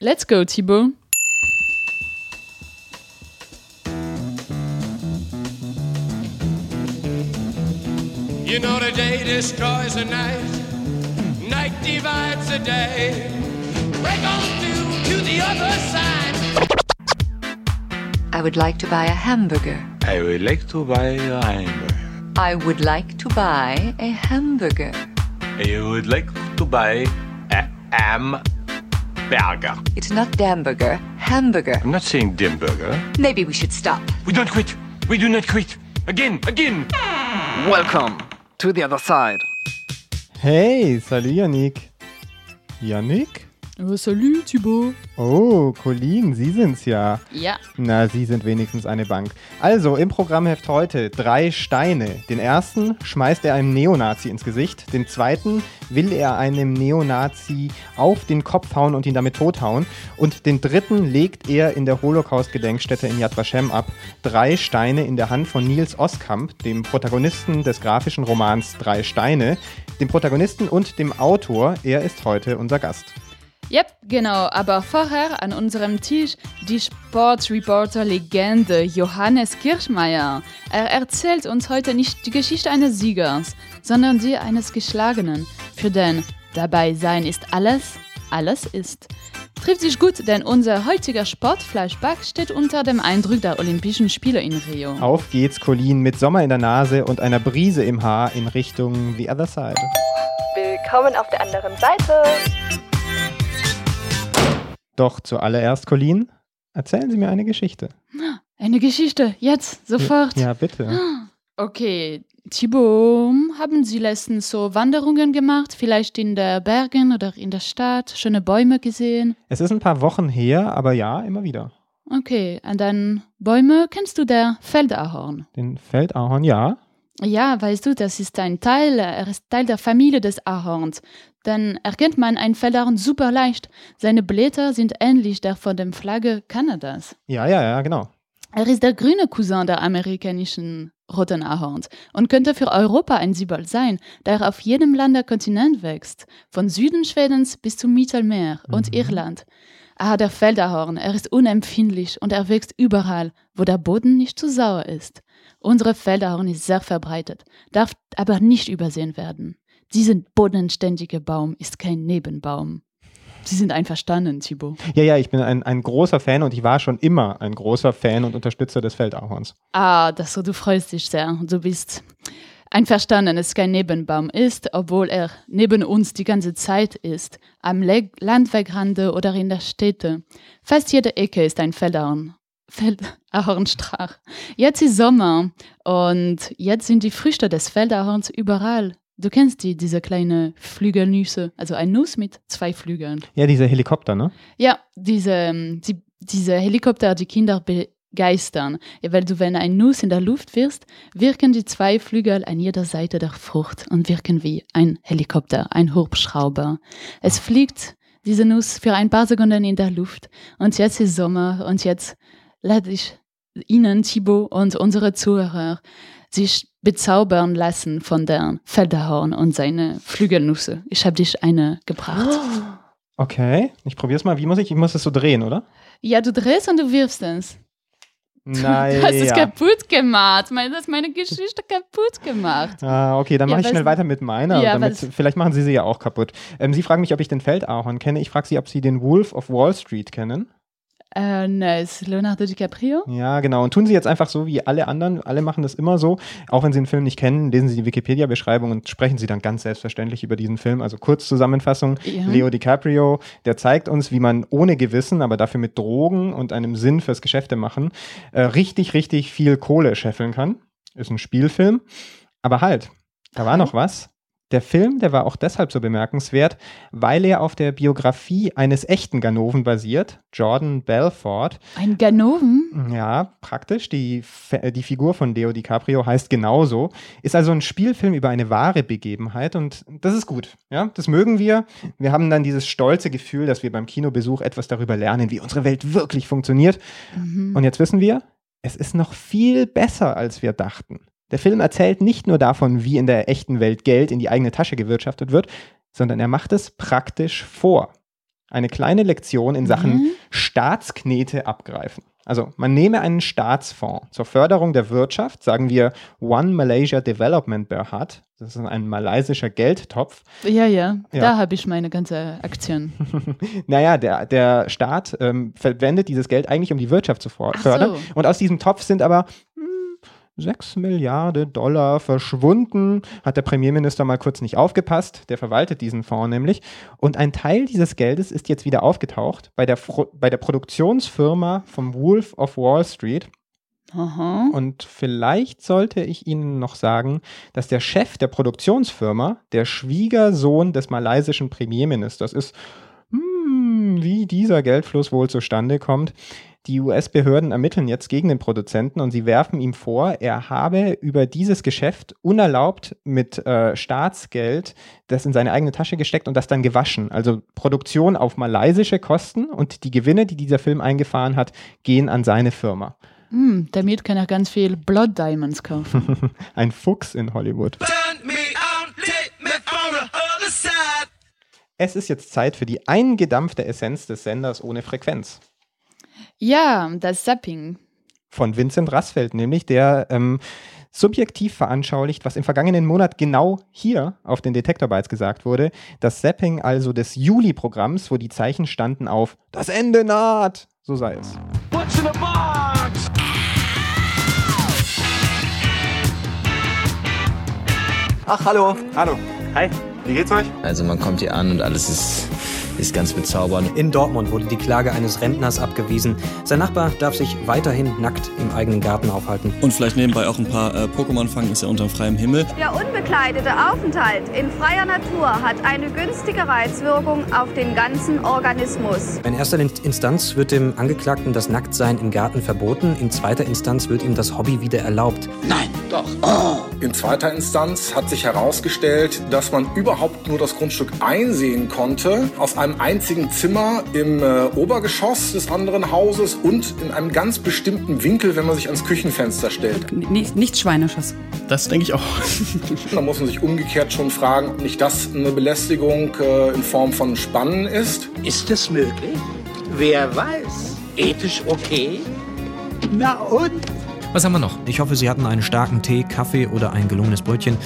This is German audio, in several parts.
Let's go, Thibaut. You know the day destroys the night, night divides the day. Break on through to the other side. I would like to buy a hamburger. I would like to buy a hamburger. I would like to buy a hamburger. I would like to buy a hamburger. It's not Damburger, hamburger. I'm not saying Dimburger. Maybe we should stop. We don't quit. We do not quit. Again, again. Welcome to the other side. Hey, salut Yannick. Yannick? Oh, salut, Thibaut. Oh, Colin, Sie sind's ja. Ja. Na, Sie sind wenigstens eine Bank. Also, im Programmheft heute drei Steine. Den ersten schmeißt er einem Neonazi ins Gesicht. Den zweiten will er einem Neonazi auf den Kopf hauen und ihn damit tothauen. Und den dritten legt er in der Holocaust-Gedenkstätte in Yad Vashem ab. Drei Steine in der Hand von Nils Oskamp, dem Protagonisten des grafischen Romans Drei Steine, dem Protagonisten und dem Autor. Er ist heute unser Gast. Yep, genau. Aber vorher an unserem Tisch die Sportreporter-Legende Johannes Kirchmeier. Er erzählt uns heute nicht die Geschichte eines Siegers, sondern die eines Geschlagenen. Für den dabei sein ist alles, alles ist. Trifft sich gut, denn unser heutiger Sportfleischback steht unter dem Eindruck der Olympischen Spiele in Rio. Auf geht's, Colin, mit Sommer in der Nase und einer Brise im Haar in Richtung The Other Side. Willkommen auf der anderen Seite. Doch zuallererst, Colin, erzählen Sie mir eine Geschichte. Eine Geschichte, jetzt, sofort. Ja, bitte. Okay, Thibaut, haben Sie letztens so Wanderungen gemacht? Vielleicht in der Bergen oder in der Stadt? Schöne Bäume gesehen? Es ist ein paar Wochen her, aber ja, immer wieder. Okay, und dann Bäume kennst du der Feldahorn? Den Feldahorn, ja. Ja, weißt du, das ist ein Teil, er ist Teil der Familie des Ahorns. Dann erkennt man ein Feldahorn super leicht. Seine Blätter sind ähnlich der von der Flagge Kanadas. Ja, ja, ja, genau. Er ist der grüne Cousin der amerikanischen roten Ahorns und könnte für Europa ein Symbol sein, da er auf jedem Land der Kontinent wächst, von Süden Schwedens bis zum Mittelmeer und Irland. Ah, der Feldahorn, er ist unempfindlich und er wächst überall, wo der Boden nicht zu sauer ist. Unsere Feldahorn ist sehr verbreitet, darf aber nicht übersehen werden. Diesen bodenständige Baum ist kein Nebenbaum. Sie sind einverstanden, Thibaut. Ja, ja, ich bin ein, ein großer Fan und ich war schon immer ein großer Fan und Unterstützer des Feldahorns. Ah, das, du freust dich sehr. Du bist einverstanden, dass es kein Nebenbaum ist, obwohl er neben uns die ganze Zeit ist, am Le Landwegrande oder in der Städte. Fast jede Ecke ist ein Feldahorn. Feldahornstrach. Jetzt ist Sommer und jetzt sind die Früchte des Feldahorns überall. Du kennst die, diese kleine Flügelnüsse, also ein Nuss mit zwei Flügeln. Ja, diese Helikopter, ne? Ja, diese, ähm, die, diese Helikopter, die Kinder begeistern. Ja, weil du, wenn ein Nuss in der Luft wirst, wirken die zwei Flügel an jeder Seite der Frucht und wirken wie ein Helikopter, ein Hubschrauber. Es fliegt diese Nuss für ein paar Sekunden in der Luft und jetzt ist Sommer und jetzt lade ich Ihnen, Thibaut und unsere Zuhörer, sich bezaubern lassen von der Feldahorn und seine Flügelnüsse. Ich habe dich eine gebracht. Okay, ich probier's mal. Wie muss ich? Ich muss es so drehen, oder? Ja, du drehst und du wirfst es. Nein. Du hast es kaputt gemacht. Du hast meine Geschichte kaputt gemacht. Ah, okay, dann Ja, mache ich weil- schnell weiter mit meiner. Ja, damit, vielleicht machen Sie sie ja auch kaputt. Ähm, sie fragen mich, ob ich den Feldahorn kenne. Ich frage Sie, ob Sie den Wolf of Wall Street kennen. Äh, ne, ist Leonardo DiCaprio? Ja, genau. Und tun Sie jetzt einfach so wie alle anderen. Alle machen das immer so. Auch wenn Sie den Film nicht kennen, lesen Sie die Wikipedia-Beschreibung und sprechen Sie dann ganz selbstverständlich über diesen Film. Also Kurzzusammenfassung. Ja. Leo DiCaprio, der zeigt uns, wie man ohne Gewissen, aber dafür mit Drogen und einem Sinn fürs Geschäfte machen, äh, richtig, richtig viel Kohle scheffeln kann. Ist ein Spielfilm. Aber halt, da war noch was. Der Film, der war auch deshalb so bemerkenswert, weil er auf der Biografie eines echten Ganoven basiert, Jordan Belfort. Ein Ganoven? Ja, praktisch. Die, die Figur von Leo DiCaprio heißt genauso. Ist also ein Spielfilm über eine wahre Begebenheit und das ist gut. Ja, das mögen wir. Wir haben dann dieses stolze Gefühl, dass wir beim Kinobesuch etwas darüber lernen, wie unsere Welt wirklich funktioniert. Und jetzt wissen wir, es ist noch viel besser, als wir dachten. Der Film erzählt nicht nur davon, wie in der echten Welt Geld in die eigene Tasche gewirtschaftet wird, sondern er macht es praktisch vor. eine kleine Lektion in Sachen Staatsknete abgreifen. Also man nehme einen Staatsfonds zur Förderung der Wirtschaft, sagen wir One Malaysia Development Berhad, das ist ein malaysischer Geldtopf. Ja, ja, Ja. da habe ich meine ganze Aktion. Naja, der, der Staat ähm, verwendet dieses Geld eigentlich, um die Wirtschaft zu fördern. so. Und aus diesem Topf sind aber 6 Milliarden Dollar verschwunden. Hat der Premierminister mal kurz nicht aufgepasst. Der verwaltet diesen Fonds nämlich. Und ein Teil dieses Geldes ist jetzt wieder aufgetaucht bei der, Fro bei der Produktionsfirma vom Wolf of Wall Street. Aha. Und vielleicht sollte ich Ihnen noch sagen, dass der Chef der Produktionsfirma der Schwiegersohn des malaysischen Premierministers ist. Hm, wie dieser Geldfluss wohl zustande kommt. Die US-Behörden ermitteln jetzt gegen den Produzenten und sie werfen ihm vor, er habe über dieses Geschäft unerlaubt mit äh, Staatsgeld das in seine eigene Tasche gesteckt und das dann gewaschen. Also Produktion auf malaysische Kosten und die Gewinne, die dieser Film eingefahren hat, gehen an seine Firma. Hm, damit kann er ganz viel Blood Diamonds kaufen. Ein Fuchs in Hollywood. Es ist jetzt Zeit für die eingedampfte Essenz des Senders ohne Frequenz. Ja, das Zapping. Von Vincent Rassfeld, nämlich, der ähm, subjektiv veranschaulicht, was im vergangenen Monat genau hier auf den Detektor Bytes gesagt wurde. Das Zapping also des Juli-Programms, wo die Zeichen standen auf Das Ende naht. So sei es. What's in the box? Ach, hallo. Hallo. Hi. Wie geht's euch? Also man kommt hier an und alles ist, ist ganz bezaubernd. In Dortmund wurde die Klage eines Rentners abgewiesen. Sein Nachbar darf sich weiterhin nackt im eigenen Garten aufhalten. Und vielleicht nebenbei auch ein paar äh, Pokémon fangen, ist ja unter freiem Himmel. Der unbekleidete Aufenthalt in freier Natur hat eine günstige Reizwirkung auf den ganzen Organismus. In erster In- Instanz wird dem Angeklagten das Nacktsein im Garten verboten. In zweiter Instanz wird ihm das Hobby wieder erlaubt. In zweiter Instanz hat sich herausgestellt, dass man überhaupt nur das Grundstück einsehen konnte. Aus einem einzigen Zimmer im äh, Obergeschoss des anderen Hauses und in einem ganz bestimmten Winkel, wenn man sich ans Küchenfenster stellt. Nicht, nichts Schweinisches. Das denke ich auch. Da muss man sich umgekehrt schon fragen, ob nicht das eine Belästigung äh, in Form von Spannen ist. Ist es möglich? Wer weiß? Ethisch okay? Na und? Was haben wir noch? Ich hoffe, Sie hatten einen starken Tee, Kaffee oder ein gelungenes Brötchen.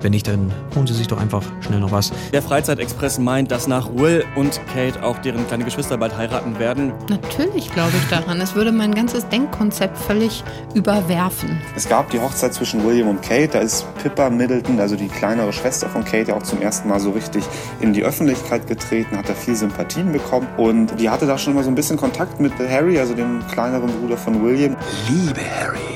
Wenn nicht, dann holen Sie sich doch einfach schnell noch was. Der Freizeitexpress meint, dass nach Will und Kate auch deren kleine Geschwister bald heiraten werden. Natürlich glaube ich daran. Es würde mein ganzes Denkkonzept völlig überwerfen. Es gab die Hochzeit zwischen William und Kate. Da ist Pippa Middleton, also die kleinere Schwester von Kate, ja auch zum ersten Mal so richtig in die Öffentlichkeit getreten, hat da viel Sympathien bekommen. Und die hatte da schon mal so ein bisschen Kontakt mit Harry, also dem kleineren Bruder von William. Liebe Harry.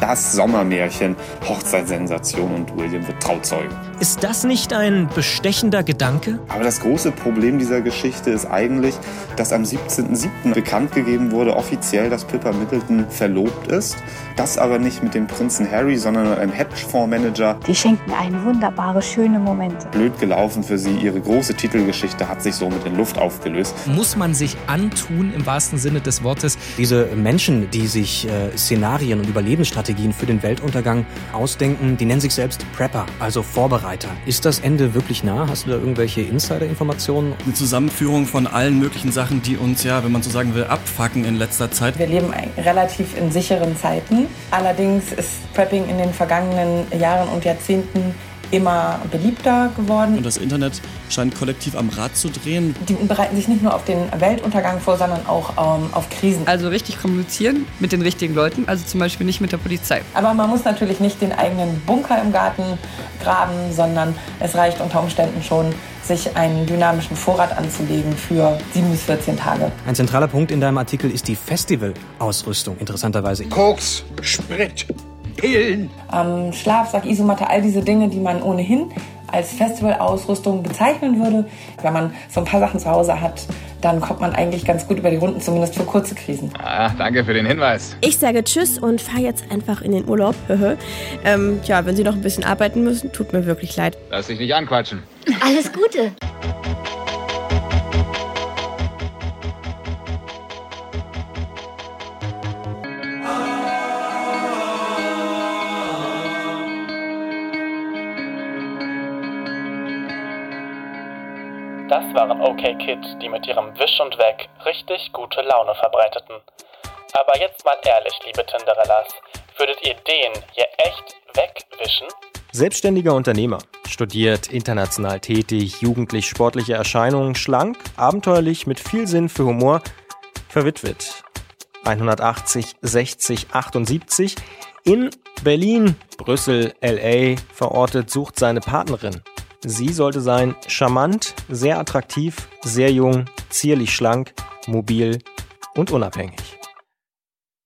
Das Sommermärchen, Hochzeitssensation und William wird Trauzeuge. Ist das nicht ein bestechender Gedanke? Aber das große Problem dieser Geschichte ist eigentlich, dass am 17.07. bekannt gegeben wurde, offiziell, dass Pippa Middleton verlobt ist. Das aber nicht mit dem Prinzen Harry, sondern mit einem Hedgefondsmanager. Die schenken einen wunderbare, schöne Momente. Blöd gelaufen für sie. Ihre große Titelgeschichte hat sich somit in Luft aufgelöst. Muss man sich antun im wahrsten Sinne des Wortes? Diese Menschen, die sich äh, Szenarien und Überlebensstrategien für den Weltuntergang ausdenken, die nennen sich selbst Prepper, also Vorbereiter. Ist das Ende wirklich nah? Hast du da irgendwelche Insider-Informationen? Eine Zusammenführung von allen möglichen Sachen, die uns ja, wenn man so sagen will, abfacken in letzter Zeit. Wir leben relativ in sicheren Zeiten. Allerdings ist Prepping in den vergangenen Jahren und Jahrzehnten immer beliebter geworden. Und das Internet scheint kollektiv am Rad zu drehen. Die bereiten sich nicht nur auf den Weltuntergang vor, sondern auch ähm, auf Krisen. Also richtig kommunizieren mit den richtigen Leuten, also zum Beispiel nicht mit der Polizei. Aber man muss natürlich nicht den eigenen Bunker im Garten graben, sondern es reicht unter Umständen schon, sich einen dynamischen Vorrat anzulegen für 7 bis 14 Tage. Ein zentraler Punkt in deinem Artikel ist die Festivalausrüstung, interessanterweise. Koks, Sprit, Pillen. Ähm, Schlafsack, Isomatte, all diese Dinge, die man ohnehin als Festivalausrüstung bezeichnen würde. Wenn man so ein paar Sachen zu Hause hat, dann kommt man eigentlich ganz gut über die Runden, zumindest für kurze Krisen. Ah, danke für den Hinweis. Ich sage Tschüss und fahre jetzt einfach in den Urlaub. ähm, tja, wenn Sie noch ein bisschen arbeiten müssen, tut mir wirklich leid. Lass dich nicht anquatschen. Alles Gute. OK Kid, die mit ihrem Wisch und Weg richtig gute Laune verbreiteten. Aber jetzt mal ehrlich, liebe Tinderellas, würdet ihr den hier echt wegwischen? Selbstständiger Unternehmer, studiert, international tätig, jugendlich sportliche Erscheinungen, schlank, abenteuerlich, mit viel Sinn für Humor, verwitwet. 180, 60, 78, in Berlin, Brüssel, LA verortet, sucht seine Partnerin. Sie sollte sein charmant, sehr attraktiv, sehr jung, zierlich schlank, mobil und unabhängig.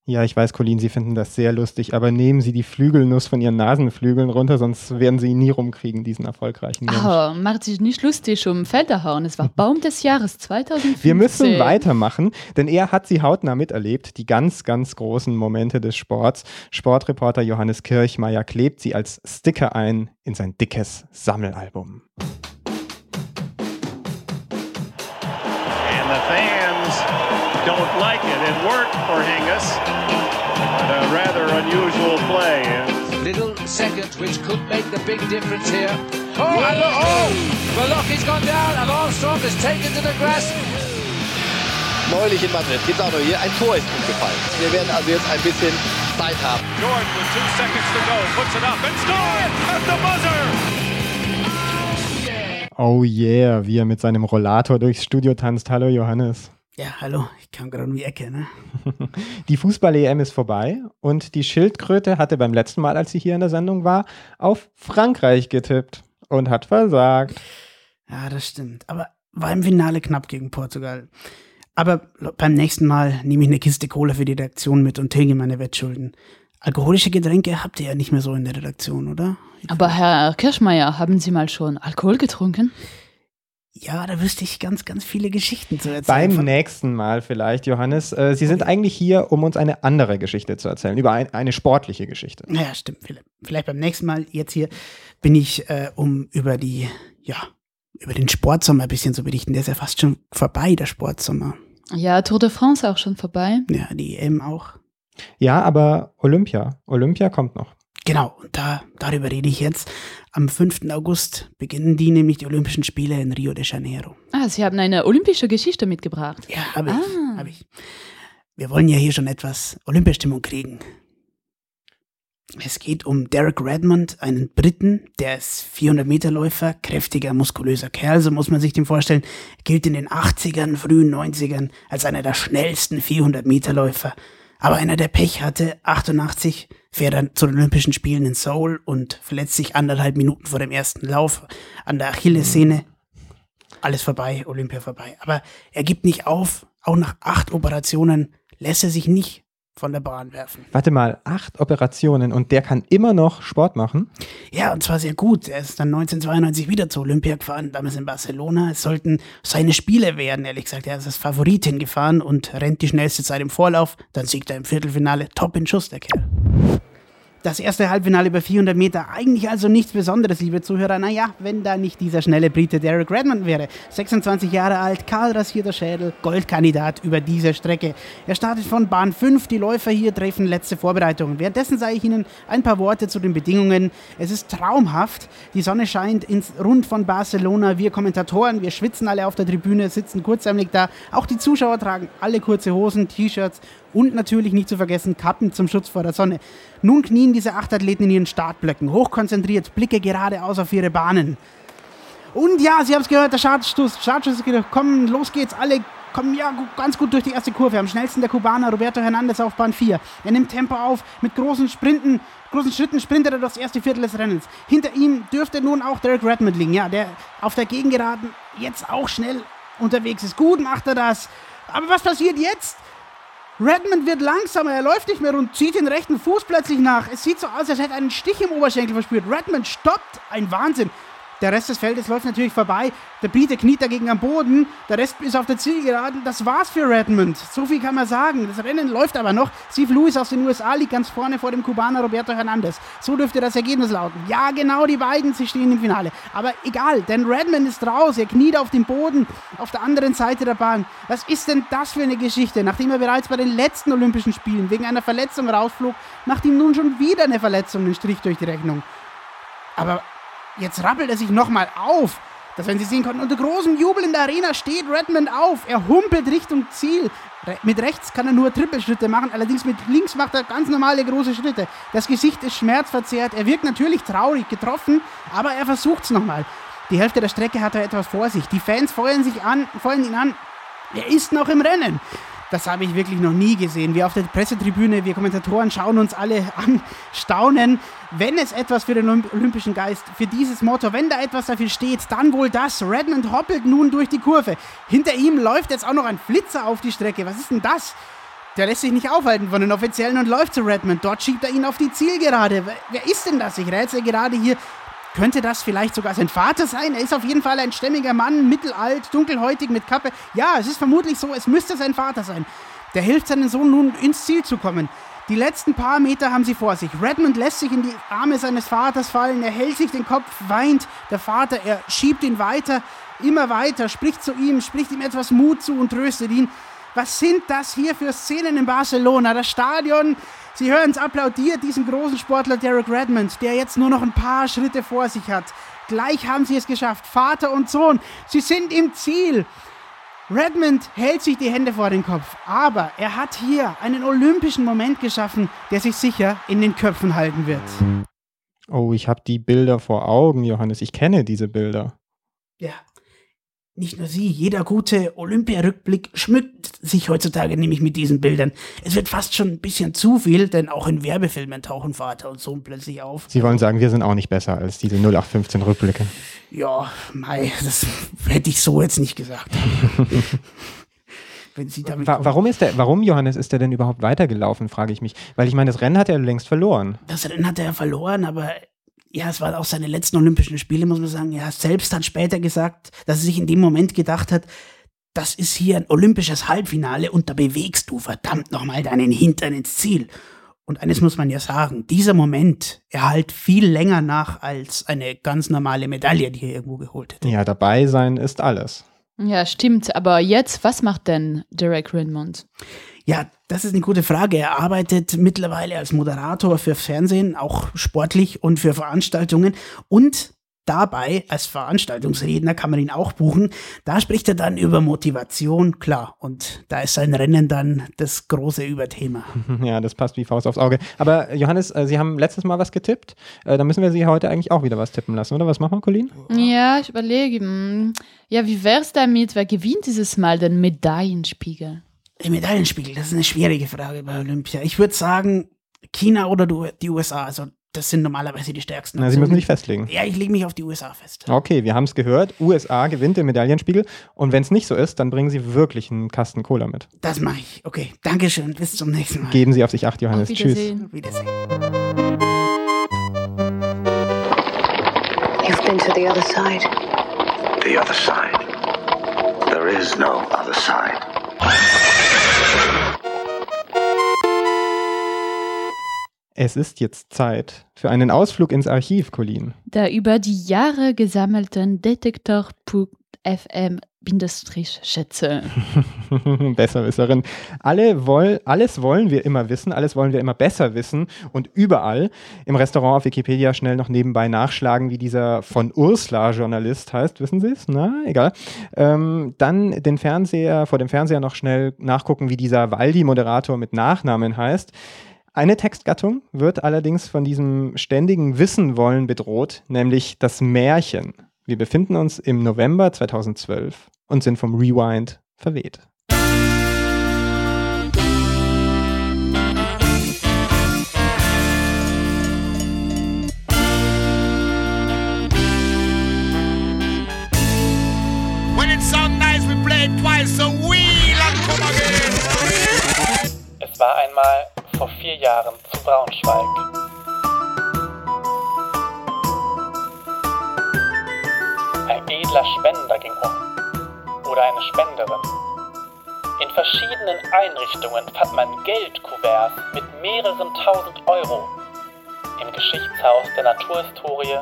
Ja, ich weiß, Colin, Sie finden das sehr lustig, aber nehmen Sie die Flügelnuss von Ihren Nasenflügeln runter, sonst werden Sie ihn nie rumkriegen, diesen erfolgreichen Mensch. Oh, macht sich nicht lustig um Felderhorn. Es war Baum des Jahres 2015. Wir müssen weitermachen, denn er hat sie hautnah miterlebt, die ganz, ganz großen Momente des Sports. Sportreporter Johannes Kirchmeier klebt sie als Sticker ein in sein dickes Sammelalbum. And the fans don't like it. It worked for Hingis. But a rather unusual play. Little second, which could make the big difference here. Oh, and look, oh! Velocki's gone down and Armstrong is taken to the grass. Neulich in Madrid gibt es auch noch hier, ein Tor ist umgefallen. Wir werden also jetzt ein bisschen Zeit haben. Jordan with two seconds to go puts it up and scored at the buzzer. Oh yeah, wie er mit seinem Rollator durchs Studio tanzt. Hallo Johannes. Ja, hallo, ich kam gerade um die Ecke, ne? Die Fußball-EM ist vorbei und die Schildkröte hatte beim letzten Mal, als sie hier in der Sendung war, auf Frankreich getippt und hat versagt. Ja, das stimmt. Aber war im Finale knapp gegen Portugal. Aber beim nächsten Mal nehme ich eine Kiste Cola für die Redaktion mit und tilge meine Wettschulden. Alkoholische Getränke habt ihr ja nicht mehr so in der Redaktion, oder? Aber Herr Kirschmeier, haben Sie mal schon Alkohol getrunken? Ja, da wüsste ich ganz, ganz viele Geschichten zu erzählen. Beim nächsten Mal vielleicht, Johannes. Äh, Sie sind eigentlich hier, um uns eine andere Geschichte zu erzählen, über ein, eine sportliche Geschichte. Naja, stimmt. Vielleicht, vielleicht beim nächsten Mal. Jetzt hier bin ich, äh, um über die, ja, über den Sportsommer ein bisschen zu berichten. Der ist ja fast schon vorbei, der Sportsommer. Ja, Tour de France auch schon vorbei. Ja, die EM auch. Ja, aber Olympia. Olympia kommt noch. Genau, und da, darüber rede ich jetzt. Am 5. August beginnen die nämlich die Olympischen Spiele in Rio de Janeiro. Ah, Sie haben eine olympische Geschichte mitgebracht. Ja, habe ich, Ah. hab ich. Wir wollen ja hier schon etwas Olympiastimmung kriegen. Es geht um Derek Redmond, einen Briten, der ist 400-Meter-Läufer, kräftiger, muskulöser Kerl, so muss man sich den vorstellen, gilt in den 80ern, frühen 90ern als einer der schnellsten 400-Meter-Läufer. Aber einer, der Pech hatte, 88, fährt dann zu den Olympischen Spielen in Seoul und verletzt sich anderthalb Minuten vor dem ersten Lauf an der Achillessehne. Alles vorbei, Olympia vorbei. Aber er gibt nicht auf, auch nach acht Operationen lässt er sich nicht von der Bahn werfen. Warte mal, acht Operationen und der kann immer noch Sport machen? Ja, und zwar sehr gut. Er ist dann 1992 wieder zur Olympia gefahren, damals in Barcelona. Es sollten seine Spiele werden, ehrlich gesagt. Er ist als Favorit hingefahren und rennt die schnellste Zeit im Vorlauf. Dann siegt er im Viertelfinale. Top in Schuss, der Kerl. Das erste Halbfinale über 400 Meter, eigentlich also nichts Besonderes, liebe Zuhörer. Naja, wenn da nicht dieser schnelle Brite Derek Redmond wäre. 26 Jahre alt, kahl rasierter Schädel, Goldkandidat über diese Strecke. Er startet von Bahn 5, die Läufer hier treffen letzte Vorbereitungen. Währenddessen sage ich Ihnen ein paar Worte zu den Bedingungen. Es ist traumhaft, die Sonne scheint ins Rund von Barcelona. Wir Kommentatoren, wir schwitzen alle auf der Tribüne, sitzen kurzärmlich da. Auch die Zuschauer tragen alle kurze Hosen, T-Shirts und natürlich nicht zu vergessen Kappen zum Schutz vor der Sonne. Nun knien diese acht Athleten in ihren Startblöcken, hochkonzentriert, Blicke geradeaus auf ihre Bahnen. Und ja, Sie haben es gehört, der Startschuss, Startschuss ist komm, los geht's, alle kommen ja ganz gut durch die erste Kurve. Am schnellsten der Kubaner Roberto Hernandez auf Bahn 4. Er nimmt Tempo auf, mit großen Sprinten, großen Schritten sprintet er durchs erste Viertel des Rennens. Hinter ihm dürfte nun auch Derek Redmond liegen, ja, der auf der Gegengeraden jetzt auch schnell unterwegs ist. Gut macht er das. Aber was passiert jetzt? Redmond wird langsamer, er läuft nicht mehr und zieht den rechten Fuß plötzlich nach. Es sieht so aus, als hätte er einen Stich im Oberschenkel verspürt. Redmond stoppt, ein Wahnsinn. Der Rest des Feldes läuft natürlich vorbei. Der Brite kniet dagegen am Boden. Der Rest ist auf der Zielgeraden. Das war's für Redmond. So viel kann man sagen. Das Rennen läuft aber noch. Steve Lewis aus den USA liegt ganz vorne vor dem Kubaner Roberto Hernandez. So dürfte das Ergebnis lauten. Ja, genau die beiden, sie stehen im Finale. Aber egal, denn Redmond ist raus. Er kniet auf dem Boden auf der anderen Seite der Bahn. Was ist denn das für eine Geschichte? Nachdem er bereits bei den letzten Olympischen Spielen wegen einer Verletzung rausflog, macht ihm nun schon wieder eine Verletzung einen Strich durch die Rechnung. Aber jetzt rappelt er sich nochmal auf. Das werden Sie sehen konnten. Unter großem Jubel in der Arena steht Redmond auf. Er humpelt Richtung Ziel. Re mit rechts kann er nur Trippelschritte machen, allerdings mit links macht er ganz normale große Schritte. Das Gesicht ist schmerzverzerrt. Er wirkt natürlich traurig, getroffen, aber er versucht es nochmal. Die Hälfte der Strecke hat er etwas vor sich. Die Fans feuern sich an, feuern ihn an. Er ist noch im Rennen. Das habe ich wirklich noch nie gesehen. Wir auf der Pressetribüne, wir Kommentatoren schauen uns alle an, staunen. Wenn es etwas für den Olympischen Geist, für dieses Motto, wenn da etwas dafür steht, dann wohl das. Redmond hoppelt nun durch die Kurve. Hinter ihm läuft jetzt auch noch ein Flitzer auf die Strecke. Was ist denn das? Der lässt sich nicht aufhalten von den Offiziellen und läuft zu Redmond. Dort schiebt er ihn auf die Zielgerade. Wer ist denn das? Ich rätsel gerade hier. Könnte das vielleicht sogar sein Vater sein? Er ist auf jeden Fall ein stämmiger Mann, mittelalt, dunkelhäutig mit Kappe. Ja, es ist vermutlich so, es müsste sein Vater sein. Der hilft seinem Sohn nun ins Ziel zu kommen. Die letzten paar Meter haben sie vor sich. Redmond lässt sich in die Arme seines Vaters fallen, er hält sich den Kopf, weint. Der Vater, er schiebt ihn weiter, immer weiter, spricht zu ihm, spricht ihm etwas Mut zu und tröstet ihn. Was sind das hier für Szenen in Barcelona? Das Stadion Sie hören es applaudiert diesen großen Sportler Derek Redmond, der jetzt nur noch ein paar Schritte vor sich hat. Gleich haben sie es geschafft, Vater und Sohn. Sie sind im Ziel. Redmond hält sich die Hände vor den Kopf, aber er hat hier einen olympischen Moment geschaffen, der sich sicher in den Köpfen halten wird. Oh, ich habe die Bilder vor Augen, Johannes. Ich kenne diese Bilder. Ja, nicht nur sie, jeder gute Olympiarückblick schmückt sich heutzutage nämlich mit diesen Bildern. Es wird fast schon ein bisschen zu viel, denn auch in Werbefilmen tauchen Vater und Sohn plötzlich auf. Sie wollen sagen, wir sind auch nicht besser als diese 0815 Rückblicke. Ja, mei, das hätte ich so jetzt nicht gesagt. Wenn Sie damit Wa warum ist der, warum, Johannes, ist er denn überhaupt weitergelaufen, frage ich mich. Weil ich meine, das Rennen hat er längst verloren. Das Rennen hat er verloren, aber ja, es waren auch seine letzten Olympischen Spiele, muss man sagen. Er selbst hat später gesagt, dass er sich in dem Moment gedacht hat, das ist hier ein olympisches Halbfinale und da bewegst du verdammt nochmal deinen Hintern ins Ziel. Und eines muss man ja sagen, dieser Moment, er halt viel länger nach als eine ganz normale Medaille, die er irgendwo geholt hätte. Ja, dabei sein ist alles. Ja, stimmt. Aber jetzt, was macht denn Derek Redmond? Ja, das ist eine gute Frage. Er arbeitet mittlerweile als Moderator für Fernsehen, auch sportlich und für Veranstaltungen und dabei als Veranstaltungsredner kann man ihn auch buchen. Da spricht er dann über Motivation, klar. Und da ist sein Rennen dann das große Überthema. Ja, das passt wie Faust aufs Auge. Aber Johannes, äh, Sie haben letztes Mal was getippt. Äh, da müssen wir Sie heute eigentlich auch wieder was tippen lassen, oder? Was machen wir, Colin? Ja, ich überlege. hm, Ja, wie wär's damit? Wer gewinnt dieses Mal den Medaillenspiegel? Der Medaillenspiegel, das ist eine schwierige Frage bei Olympia. Ich würde sagen, China oder die USA. Also, das sind normalerweise die stärksten. Na, Sie müssen sich festlegen. Ja, ich lege mich auf die USA fest. Okay, wir haben es gehört. USA gewinnt den Medaillenspiegel. Und wenn es nicht so ist, dann bringen Sie wirklich einen Kasten Cola mit. Das mache ich. Okay, Dankeschön. Bis zum nächsten Mal. Geben Sie auf sich acht, Johannes. Auf Tschüss. Wiedersehen. Auf Wiedersehen. You've been to the other side. The other side. There is no other side. Es ist jetzt Zeit für einen Ausflug ins Archiv, Colin. Der über die Jahre gesammelten Detektor.fm-Schätze. Besserwisserin. Alle woll, alles wollen wir immer wissen, alles wollen wir immer besser wissen und überall im Restaurant auf Wikipedia schnell noch nebenbei nachschlagen, wie dieser von Ursula Journalist heißt. Wissen Sie es? Na, egal. Ähm, dann den Fernseher, vor dem Fernseher noch schnell nachgucken, wie dieser Waldi-Moderator mit Nachnamen heißt. Eine Textgattung wird allerdings von diesem ständigen Wissen wollen bedroht, nämlich das Märchen. Wir befinden uns im November 2012 und sind vom Rewind verweht. Es war einmal vor vier Jahren zu Braunschweig. Ein edler Spender ging um. Oder eine Spenderin. In verschiedenen Einrichtungen fand man Geldkuverts mit mehreren tausend Euro. Im Geschichtshaus der Naturhistorie,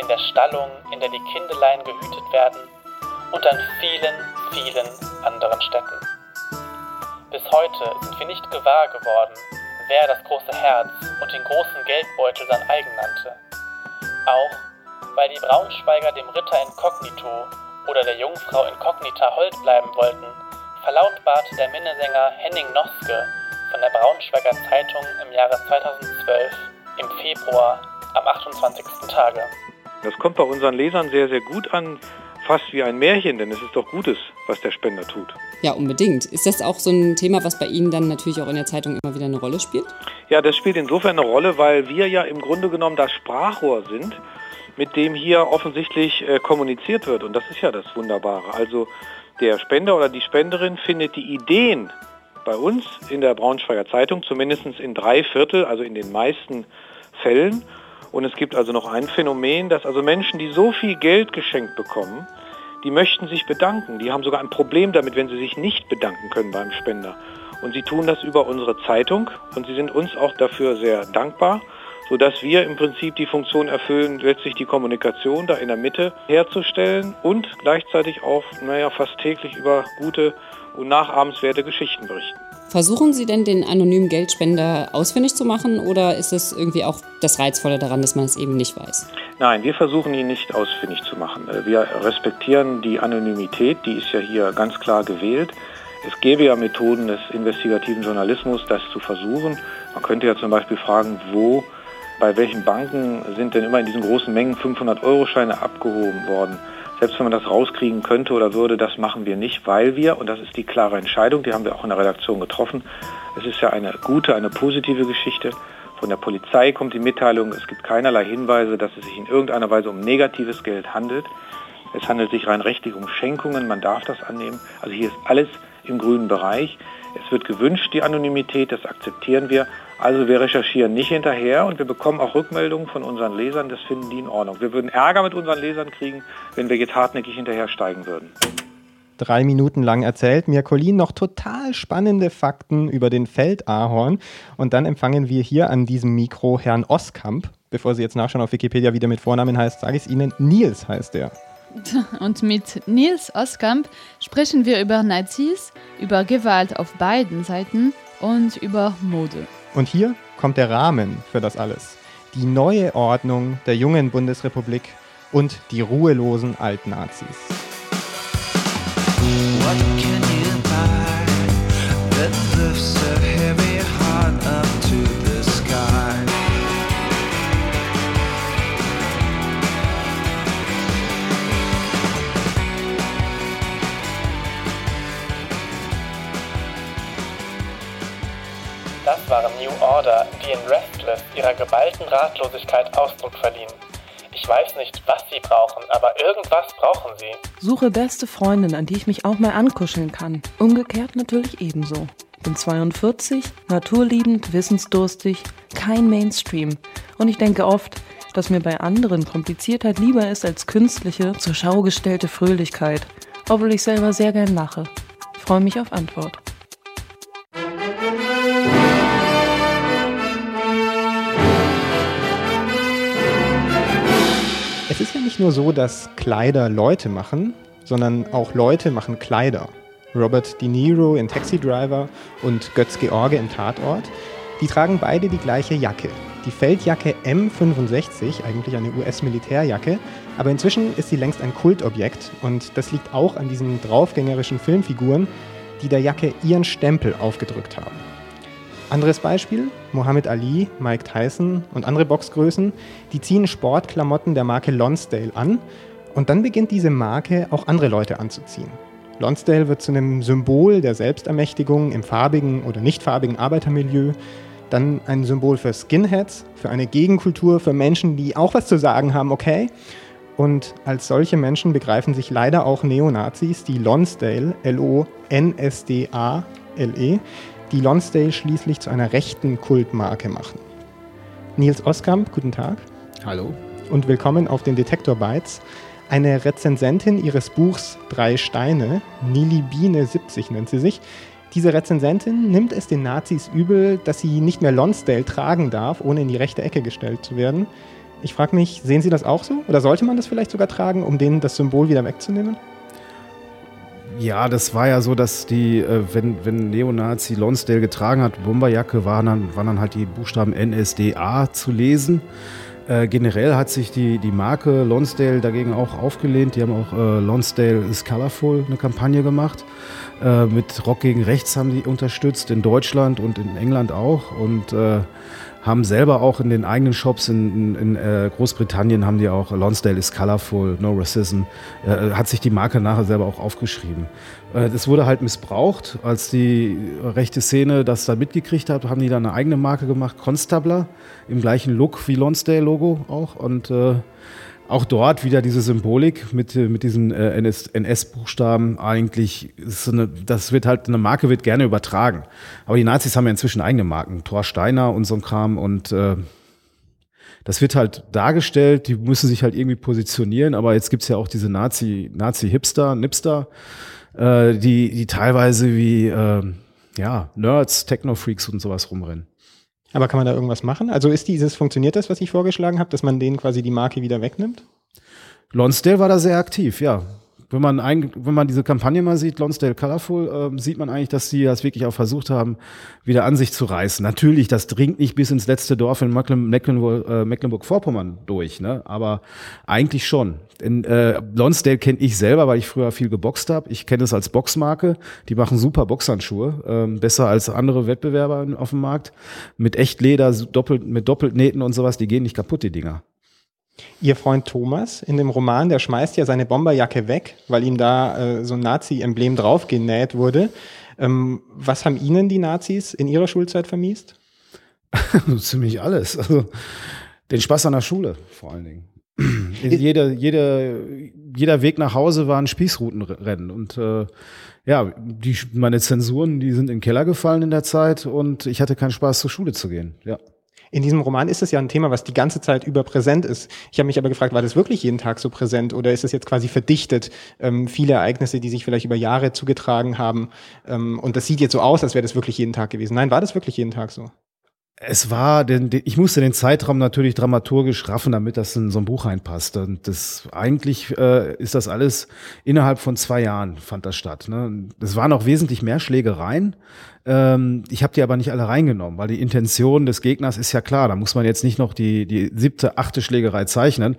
in der Stallung, in der die Kindeleien gehütet werden und an vielen, vielen anderen Städten. Bis heute sind wir nicht gewahr geworden, wer das große Herz und den großen Geldbeutel sein eigen nannte. Auch weil die Braunschweiger dem Ritter Inkognito oder der Jungfrau Inkognita hold bleiben wollten, verlautbart der Minnesänger Henning Noske von der Braunschweiger Zeitung im Jahre 2012 im Februar am 28. Tage. Das kommt bei unseren Lesern sehr, sehr gut an, fast wie ein Märchen, denn es ist doch Gutes, was der Spender tut. Ja, unbedingt. Ist das auch so ein Thema, was bei Ihnen dann natürlich auch in der Zeitung immer wieder eine Rolle spielt? Ja, das spielt insofern eine Rolle, weil wir ja im Grunde genommen das Sprachrohr sind, mit dem hier offensichtlich äh, kommuniziert wird. Und das ist ja das Wunderbare. Also der Spender oder die Spenderin findet die Ideen bei uns in der Braunschweiger Zeitung, zumindest in drei Viertel, also in den meisten Fällen. Und es gibt also noch ein Phänomen, dass also Menschen, die so viel Geld geschenkt bekommen, die möchten sich bedanken. Die haben sogar ein Problem damit, wenn sie sich nicht bedanken können beim Spender. Und sie tun das über unsere Zeitung und sie sind uns auch dafür sehr dankbar, sodass wir im Prinzip die Funktion erfüllen, letztlich die Kommunikation da in der Mitte herzustellen und gleichzeitig auch, naja, fast täglich über gute und nachahmenswerte Geschichten berichten. Versuchen Sie denn den anonymen Geldspender ausfindig zu machen oder ist es irgendwie auch das Reizvolle daran, dass man es eben nicht weiß? Nein, wir versuchen ihn nicht ausfindig zu machen. Äh, wir respektieren die Anonymität, die ist ja hier ganz klar gewählt. Es gäbe ja Methoden des investigativen Journalismus, das zu versuchen. Man könnte ja zum Beispiel fragen, wo, bei welchen Banken sind denn immer in diesen großen Mengen 500-Euro-Scheine abgehoben worden? Selbst wenn man das rauskriegen könnte oder würde, das machen wir nicht, weil wir, und das ist die klare Entscheidung, die haben wir auch in der Redaktion getroffen, es ist ja eine gute, eine positive Geschichte. Von der Polizei kommt die Mitteilung, es gibt keinerlei Hinweise, dass es sich in irgendeiner Weise um negatives Geld handelt. Es handelt sich rein rechtlich um Schenkungen, man darf das annehmen. Also hier ist alles im grünen Bereich. Es wird gewünscht, die Anonymität, das akzeptieren wir. Also wir recherchieren nicht hinterher und wir bekommen auch Rückmeldungen von unseren Lesern, das finden die in Ordnung. Wir würden Ärger mit unseren Lesern kriegen, wenn wir jetzt hartnäckig hinterher steigen würden. Drei Minuten lang erzählt mir Colin noch total spannende Fakten über den Feldahorn und dann empfangen wir hier an diesem Mikro Herrn Oskamp. Bevor Sie jetzt nachschauen auf Wikipedia, wie der mit Vornamen heißt, sage ich es Ihnen. Nils heißt er. Und mit Nils Oskamp sprechen wir über Nazis, über Gewalt auf beiden Seiten und über Mode. Und hier kommt der Rahmen für das alles. Die neue Ordnung der jungen Bundesrepublik und die ruhelosen Altnazis. What Order, die in Restless ihrer geballten Ratlosigkeit Ausdruck verliehen. Ich weiß nicht, was sie brauchen, aber irgendwas brauchen sie. Suche beste Freundin, an die ich mich auch mal ankuscheln kann. Umgekehrt natürlich ebenso. Bin 42, naturliebend, wissensdurstig, kein Mainstream. Und ich denke oft, dass mir bei anderen Kompliziertheit lieber ist als künstliche, zur Schau gestellte Fröhlichkeit. Obwohl ich selber sehr gern lache. Freue mich auf Antwort. Nur so, dass Kleider Leute machen, sondern auch Leute machen Kleider. Robert De Niro in Taxi Driver und Götz George im Tatort, die tragen beide die gleiche Jacke. Die Feldjacke M65, eigentlich eine US-Militärjacke, aber inzwischen ist sie längst ein Kultobjekt und das liegt auch an diesen draufgängerischen Filmfiguren, die der Jacke ihren Stempel aufgedrückt haben. Anderes Beispiel, Muhammad Ali, Mike Tyson und andere Boxgrößen, die ziehen Sportklamotten der Marke Lonsdale an und dann beginnt diese Marke auch andere Leute anzuziehen. Lonsdale wird zu einem Symbol der Selbstermächtigung im farbigen oder nicht farbigen Arbeitermilieu, dann ein Symbol für Skinheads, für eine Gegenkultur, für Menschen, die auch was zu sagen haben, okay. Und als solche Menschen begreifen sich leider auch Neonazis, die Lonsdale, L-O-N-S-D-A-L-E, die Lonsdale schließlich zu einer rechten Kultmarke machen. Nils Oskamp, guten Tag. Hallo. Und willkommen auf den Detektor Bytes. Eine Rezensentin ihres Buchs Drei Steine, Nili Biene 70 nennt sie sich. Diese Rezensentin nimmt es den Nazis übel, dass sie nicht mehr Lonsdale tragen darf, ohne in die rechte Ecke gestellt zu werden. Ich frage mich, sehen Sie das auch so? Oder sollte man das vielleicht sogar tragen, um denen das Symbol wieder wegzunehmen? Ja, das war ja so, dass die, äh, wenn, wenn Neonazi Lonsdale getragen hat, Bomberjacke, waren dann, waren dann halt die Buchstaben NSDA zu lesen. Äh, generell hat sich die, die Marke Lonsdale dagegen auch aufgelehnt. Die haben auch äh, Lonsdale is Colorful eine Kampagne gemacht. Äh, mit Rock gegen Rechts haben die unterstützt, in Deutschland und in England auch. Und äh, haben selber auch in den eigenen Shops in, in, in äh, Großbritannien haben die auch Lonsdale is colorful, no racism, äh, hat sich die Marke nachher selber auch aufgeschrieben. Äh, das wurde halt missbraucht, als die rechte Szene das da mitgekriegt hat, haben die dann eine eigene Marke gemacht, Constabler, im gleichen Look wie Lonsdale-Logo auch und äh, auch dort wieder diese Symbolik mit, mit diesen äh, NS-Buchstaben eigentlich, eine, das wird halt, eine Marke wird gerne übertragen. Aber die Nazis haben ja inzwischen eigene Marken, Thor Steiner und so ein Kram und äh, das wird halt dargestellt, die müssen sich halt irgendwie positionieren, aber jetzt gibt's ja auch diese Nazi, Nazi-Hipster, Nipster, äh, die, die teilweise wie äh, ja, Nerds, Techno-Freaks und sowas rumrennen. Aber kann man da irgendwas machen? Also ist dieses, funktioniert das, was ich vorgeschlagen habe, dass man denen quasi die Marke wieder wegnimmt? Lonsdale war da sehr aktiv, ja. Wenn man, ein, wenn man diese Kampagne mal sieht, Lonsdale Colorful, äh, sieht man eigentlich, dass sie das wirklich auch versucht haben, wieder an sich zu reißen. Natürlich, das dringt nicht bis ins letzte Dorf in äh, Mecklenburg-Vorpommern durch, ne? aber eigentlich schon. In, äh, Lonsdale kenne ich selber, weil ich früher viel geboxt habe. Ich kenne es als Boxmarke. Die machen super Boxhandschuhe, ähm, besser als andere Wettbewerber auf dem Markt. Mit Echtleder, doppelt, mit Doppeltnähten und sowas, die gehen nicht kaputt, die Dinger. Ihr Freund Thomas in dem Roman, der schmeißt ja seine Bomberjacke weg, weil ihm da äh, so ein Nazi-Emblem draufgenäht wurde. Ähm, was haben Ihnen die Nazis in Ihrer Schulzeit vermiest? Ziemlich alles. Also den Spaß an der Schule vor allen Dingen. jeder, jeder, jeder Weg nach Hause war ein Spießrutenrennen. Und äh, ja, die, meine Zensuren, die sind in den Keller gefallen in der Zeit und ich hatte keinen Spaß, zur Schule zu gehen. Ja. In diesem Roman ist es ja ein Thema, was die ganze Zeit über präsent ist. Ich habe mich aber gefragt, war das wirklich jeden Tag so präsent oder ist es jetzt quasi verdichtet? Ähm, viele Ereignisse, die sich vielleicht über Jahre zugetragen haben. Ähm, und das sieht jetzt so aus, als wäre das wirklich jeden Tag gewesen. Nein, war das wirklich jeden Tag so? Es war, den, den, ich musste den Zeitraum natürlich dramaturgisch raffen, damit das in so ein Buch reinpasst. Und das eigentlich äh, ist das alles innerhalb von zwei Jahren fand das statt. Ne? Es waren auch wesentlich mehr Schlägereien. Ähm, ich habe die aber nicht alle reingenommen, weil die Intention des Gegners ist ja klar. Da muss man jetzt nicht noch die, die siebte, achte Schlägerei zeichnen.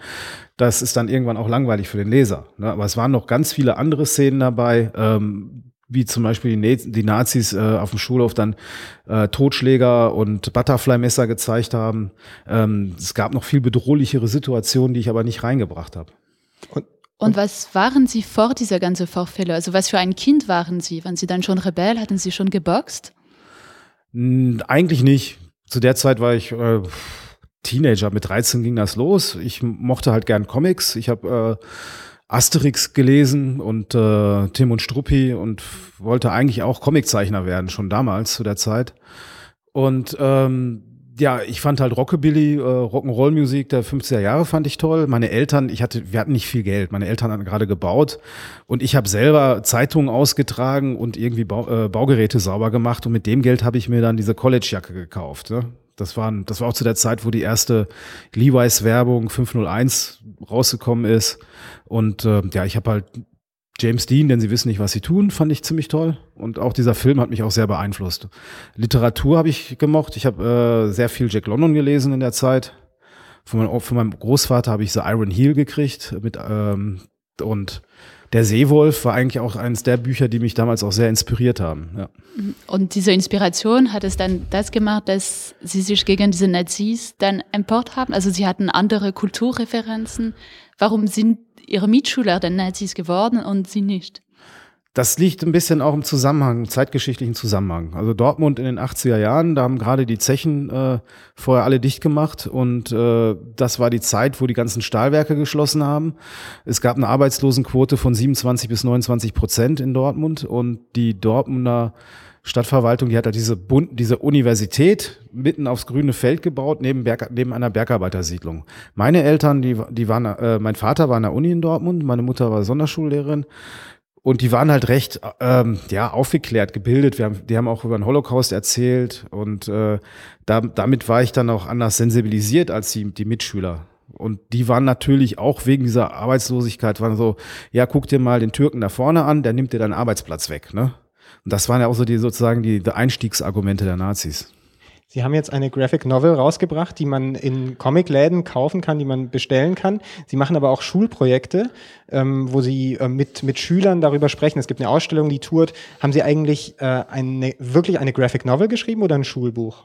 Das ist dann irgendwann auch langweilig für den Leser. Ne? Aber es waren noch ganz viele andere Szenen dabei. Ähm, wie zum Beispiel die, die Nazis äh, auf dem Schulhof dann äh, Totschläger und Butterfly-Messer gezeigt haben. Ähm, es gab noch viel bedrohlichere Situationen, die ich aber nicht reingebracht habe. Und, und was waren Sie vor dieser ganzen Vorfälle? Also was für ein Kind waren Sie? Waren Sie dann schon Rebell? Hatten Sie schon geboxt? Eigentlich nicht. Zu der Zeit war ich äh, Teenager. Mit 13 ging das los. Ich mochte halt gern Comics. Ich habe äh, Asterix gelesen und äh, Tim und Struppi und wollte eigentlich auch Comiczeichner werden, schon damals zu der Zeit. Und ähm, ja, ich fand halt Rockabilly, äh, Rock'n'Roll-Musik der 50er Jahre fand ich toll. Meine Eltern, ich hatte, wir hatten nicht viel Geld. Meine Eltern hatten gerade gebaut und ich habe selber Zeitungen ausgetragen und irgendwie Bau, äh, Baugeräte sauber gemacht und mit dem Geld habe ich mir dann diese College-Jacke gekauft. Ne? Das, waren, das war auch zu der Zeit, wo die erste Levi's-Werbung 501 rausgekommen ist. Und äh, ja, ich habe halt James Dean, denn sie wissen nicht, was sie tun, fand ich ziemlich toll. Und auch dieser Film hat mich auch sehr beeinflusst. Literatur habe ich gemocht. Ich habe äh, sehr viel Jack London gelesen in der Zeit. Von, meinem, von meinem Großvater habe ich The Iron Heel gekriegt mit ähm, und der Seewolf war eigentlich auch eines der Bücher, die mich damals auch sehr inspiriert haben. Ja. Und diese Inspiration hat es dann das gemacht, dass Sie sich gegen diese Nazis dann empört haben? Also Sie hatten andere Kulturreferenzen. Warum sind Ihre Mitschüler dann Nazis geworden und Sie nicht? Das liegt ein bisschen auch im Zusammenhang, im zeitgeschichtlichen Zusammenhang. Also Dortmund in den 80er Jahren, da haben gerade die Zechen äh, vorher alle dicht gemacht und äh, das war die Zeit, wo die ganzen Stahlwerke geschlossen haben. Es gab eine Arbeitslosenquote von 27 bis 29 Prozent in Dortmund und die Dortmunder Stadtverwaltung, die hat da diese, Bund, diese Universität mitten aufs grüne Feld gebaut, neben, Berg, neben einer Bergarbeitersiedlung. Meine Eltern, die, die waren, äh, mein Vater war an der Uni in Dortmund, meine Mutter war Sonderschullehrerin und die waren halt recht ähm, ja aufgeklärt, gebildet. Wir haben, die haben auch über den Holocaust erzählt und äh, da, damit war ich dann auch anders sensibilisiert als die, die Mitschüler. Und die waren natürlich auch wegen dieser Arbeitslosigkeit, waren so, ja, guck dir mal den Türken da vorne an, der nimmt dir deinen Arbeitsplatz weg. Ne? Und das waren ja auch so die sozusagen die, die Einstiegsargumente der Nazis. Sie haben jetzt eine Graphic Novel rausgebracht, die man in Comicläden kaufen kann, die man bestellen kann. Sie machen aber auch Schulprojekte, ähm, wo Sie äh, mit, mit Schülern darüber sprechen. Es gibt eine Ausstellung, die tourt. Haben Sie eigentlich äh, eine, wirklich eine Graphic Novel geschrieben oder ein Schulbuch?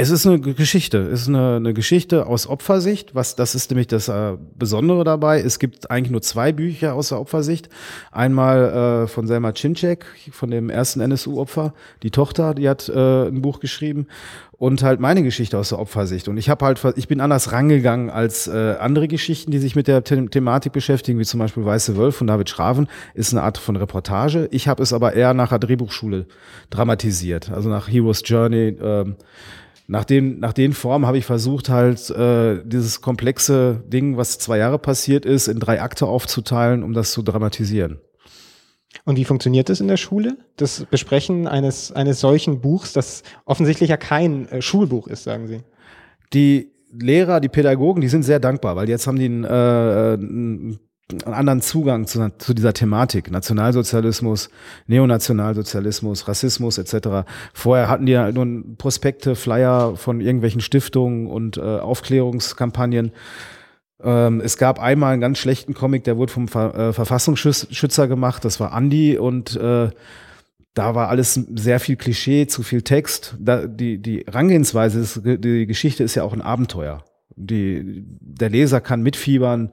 Es ist eine Geschichte. Es ist eine, eine Geschichte aus Opfersicht. Was, das ist nämlich das äh, Besondere dabei. Es gibt eigentlich nur zwei Bücher aus der Opfersicht. Einmal äh, von Selma Cinczek, von dem ersten NSU-Opfer. Die Tochter, die hat äh, ein Buch geschrieben. Und halt meine Geschichte aus der Opfersicht. Und ich habe halt, ich bin anders rangegangen als äh, andere Geschichten, die sich mit der The Thematik beschäftigen, wie zum Beispiel Weiße Wölfe von David Schraven, ist eine Art von Reportage. Ich habe es aber eher nach der Drehbuchschule dramatisiert, also nach Hero's Journey. Ähm, nach den, nach den Formen habe ich versucht, halt äh, dieses komplexe Ding, was zwei Jahre passiert ist, in drei Akte aufzuteilen, um das zu dramatisieren. Und wie funktioniert das in der Schule? Das Besprechen eines, eines solchen Buchs, das offensichtlich ja kein äh, Schulbuch ist, sagen Sie. Die Lehrer, die Pädagogen, die sind sehr dankbar, weil jetzt haben die einen, äh, einen einen anderen Zugang zu, zu, dieser Thematik. Nationalsozialismus, Neonationalsozialismus, Rassismus etc. Vorher hatten die ja nur Prospekte, Flyer von irgendwelchen Stiftungen und äh, Aufklärungskampagnen. Ähm, es gab einmal einen ganz schlechten Comic, der wurde vom Ver äh, Verfassungsschützer gemacht, das war Andy und äh, da war alles sehr viel Klischee, zu viel Text. Da, die, die Rangehensweise, ist, die Geschichte ist ja auch ein Abenteuer. Die, der Leser kann mitfiebern.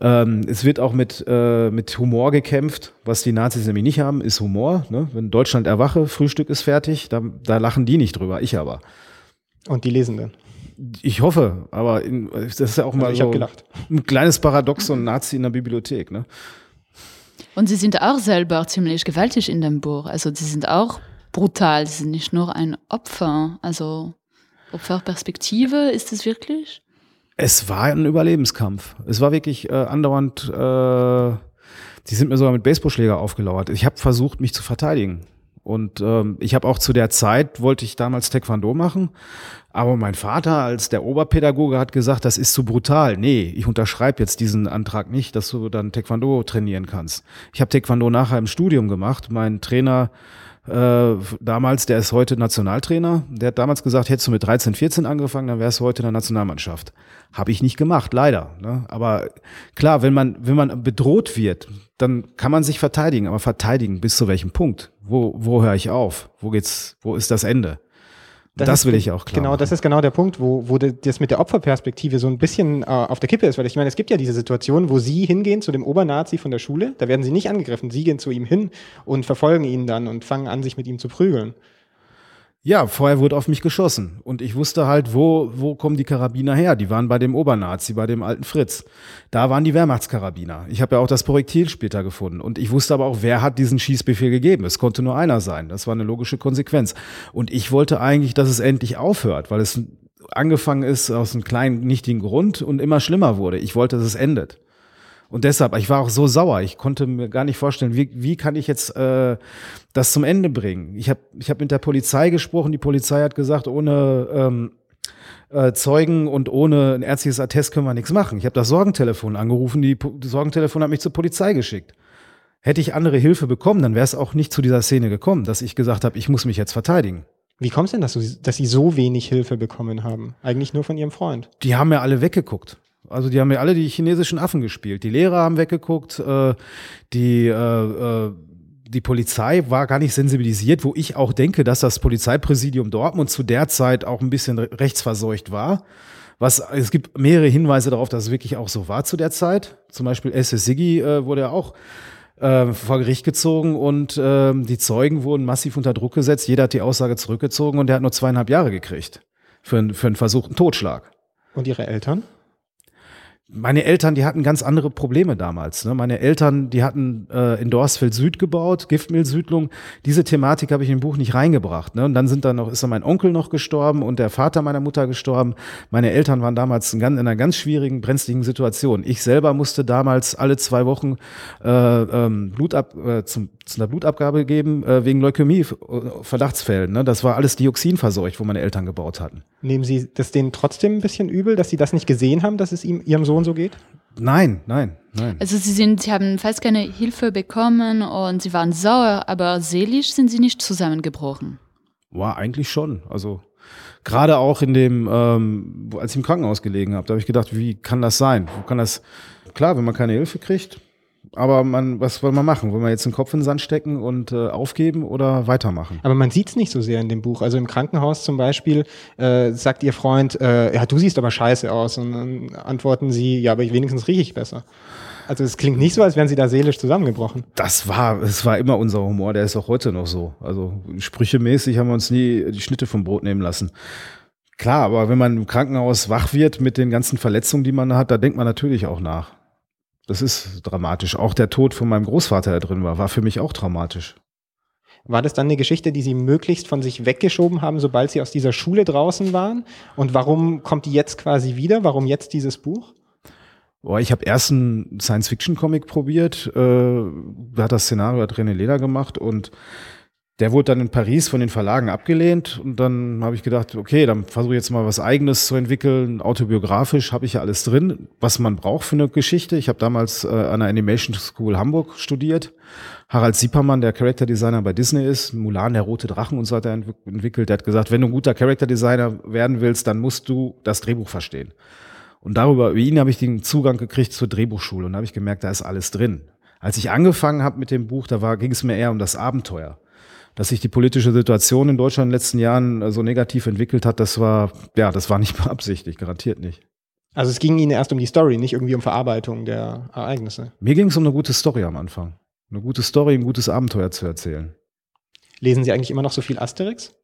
Ähm, es wird auch mit, äh, mit Humor gekämpft. Was die Nazis nämlich nicht haben, ist Humor. Ne? Wenn Deutschland erwache, Frühstück ist fertig, da, da lachen die nicht drüber, ich aber. Und die lesen dann? Ich hoffe, aber in, das ist ja auch mal also so ein kleines Paradox, so ein Nazi in der Bibliothek. Ne? Und sie sind auch selber ziemlich gewaltig in dem Buch. Also sie sind auch brutal. Sie sind nicht nur ein Opfer. Also Opferperspektive, ist es wirklich? Es war ein Überlebenskampf. Es war wirklich äh, andauernd, äh, die sind mir sogar mit Baseballschläger aufgelauert. Ich habe versucht, mich zu verteidigen. Und ähm, ich habe auch zu der Zeit, wollte ich damals Taekwondo machen, aber mein Vater als der Oberpädagoge hat gesagt, das ist zu brutal. Nee, ich unterschreibe jetzt diesen Antrag nicht, dass du dann Taekwondo trainieren kannst. Ich habe Taekwondo nachher im Studium gemacht. Mein Trainer äh, damals, der ist heute Nationaltrainer, der hat damals gesagt, hättest du mit 13, 14 angefangen, dann wärst du heute in der Nationalmannschaft. Habe ich nicht gemacht, leider. Ne? Aber klar, wenn man, wenn man bedroht wird, dann kann man sich verteidigen, aber verteidigen bis zu welchem Punkt? Wo, wo höre ich auf? Wo geht's, wo ist das Ende? Das, das will ich auch klar. Genau, machen. das ist genau der Punkt, wo, wo das mit der Opferperspektive so ein bisschen äh, auf der Kippe ist, weil ich meine, es gibt ja diese Situation, wo Sie hingehen zu dem Obernazi von der Schule, da werden Sie nicht angegriffen, Sie gehen zu ihm hin und verfolgen ihn dann und fangen an, sich mit ihm zu prügeln. Ja, vorher wurde auf mich geschossen und ich wusste halt, wo, wo kommen die Karabiner her? Die waren bei dem Obernazi, bei dem alten Fritz. Da waren die Wehrmachtskarabiner. Ich habe ja auch das Projektil später gefunden und ich wusste aber auch, wer hat diesen Schießbefehl gegeben. Es konnte nur einer sein. Das war eine logische Konsequenz. Und ich wollte eigentlich, dass es endlich aufhört, weil es angefangen ist aus einem kleinen, nichtigen Grund und immer schlimmer wurde. Ich wollte, dass es endet. Und deshalb, ich war auch so sauer. Ich konnte mir gar nicht vorstellen, wie, wie kann ich jetzt äh, das zum Ende bringen. Ich habe ich hab mit der Polizei gesprochen. Die Polizei hat gesagt, ohne ähm, äh, Zeugen und ohne ein ärztliches Attest können wir nichts machen. Ich habe das Sorgentelefon angerufen. Die, das Sorgentelefon hat mich zur Polizei geschickt. Hätte ich andere Hilfe bekommen, dann wäre es auch nicht zu dieser Szene gekommen, dass ich gesagt habe, ich muss mich jetzt verteidigen. Wie kommt es denn, dass, du, dass Sie so wenig Hilfe bekommen haben? Eigentlich nur von Ihrem Freund. Die haben ja alle weggeguckt. Also die haben ja alle die chinesischen Affen gespielt. Die Lehrer haben weggeguckt, äh, die, äh, äh, die Polizei war gar nicht sensibilisiert, wo ich auch denke, dass das Polizeipräsidium Dortmund zu der Zeit auch ein bisschen rechtsverseucht war. Was, es gibt mehrere Hinweise darauf, dass es wirklich auch so war zu der Zeit. Zum Beispiel SS Siggi äh, wurde ja auch äh, vor Gericht gezogen und äh, die Zeugen wurden massiv unter Druck gesetzt. Jeder hat die Aussage zurückgezogen und der hat nur zweieinhalb Jahre gekriegt für, für einen versuchten Totschlag. Und ihre Eltern? Meine Eltern, die hatten ganz andere Probleme damals. Ne? Meine Eltern, die hatten äh, in Dorsfeld Süd gebaut, Giftmüllsüdlung. Diese Thematik habe ich im Buch nicht reingebracht. Ne? Und dann sind dann noch, ist dann mein Onkel noch gestorben und der Vater meiner Mutter gestorben. Meine Eltern waren damals in, einer ganz schwierigen, brenzligen Situation. Ich selber musste damals alle zwei Wochen äh, ähm, Blut ab, äh, zum, zu einer Blutabgabe geben äh, wegen Leukämie, äh, Verdachtsfällen. Ne? Das war alles Dioxin verseucht, wo meine Eltern gebaut hatten. Nehmen Sie das denen trotzdem ein bisschen übel, dass Sie das nicht gesehen haben, dass es ihm, Ihrem Sohn so geht? Nein, nein, nein. Also sie sind, sie haben fast keine Hilfe bekommen und sie waren sauer, aber seelisch sind sie nicht zusammengebrochen. War eigentlich schon. Also gerade auch in dem, ähm, als ich im Krankenhaus gelegen habe, da habe ich gedacht, wie kann das sein? Wo kann das? Klar, wenn man keine Hilfe kriegt, aber man, was will man machen? Will man jetzt den Kopf in den Sand stecken und äh, aufgeben oder weitermachen? Aber man sieht es nicht so sehr in dem Buch. Also im Krankenhaus zum Beispiel äh, sagt ihr Freund, äh, ja, du siehst aber scheiße aus. Und dann antworten sie, ja, aber ich, wenigstens rieche ich besser. Also es klingt nicht so, als wären sie da seelisch zusammengebrochen. Das war, es war immer unser Humor, der ist auch heute noch so. Also sprüchemäßig haben wir uns nie die Schnitte vom Brot nehmen lassen. Klar, aber wenn man im Krankenhaus wach wird mit den ganzen Verletzungen, die man hat, da denkt man natürlich auch nach. Das ist dramatisch. Auch der Tod von meinem Großvater, der drin war, war für mich auch traumatisch. War das dann eine Geschichte, die sie möglichst von sich weggeschoben haben, sobald sie aus dieser Schule draußen waren? Und warum kommt die jetzt quasi wieder? Warum jetzt dieses Buch? Boah, ich habe erst einen Science-Fiction-Comic probiert, äh, da hat das Szenario hat René Leder gemacht und der wurde dann in Paris von den Verlagen abgelehnt und dann habe ich gedacht, okay, dann versuche ich jetzt mal was eigenes zu entwickeln. Autobiografisch habe ich ja alles drin, was man braucht für eine Geschichte. Ich habe damals äh, an der Animation School Hamburg studiert. Harald Siepermann, der Character Designer bei Disney ist, Mulan, der rote Drachen und so er entwick- entwickelt. Der hat gesagt, wenn du ein guter Character Designer werden willst, dann musst du das Drehbuch verstehen. Und darüber, über ihn habe ich den Zugang gekriegt zur Drehbuchschule und habe ich gemerkt, da ist alles drin. Als ich angefangen habe mit dem Buch, da war, ging es mir eher um das Abenteuer. Dass sich die politische Situation in Deutschland in den letzten Jahren äh, so negativ entwickelt hat, das war, ja, das war nicht beabsichtigt, garantiert nicht. Also es ging ihnen erst um die Story, nicht irgendwie um Verarbeitung der Ereignisse. Mir ging es um eine gute Story am Anfang. Eine gute Story, ein gutes Abenteuer zu erzählen. Lesen Sie eigentlich immer noch so viel Asterix?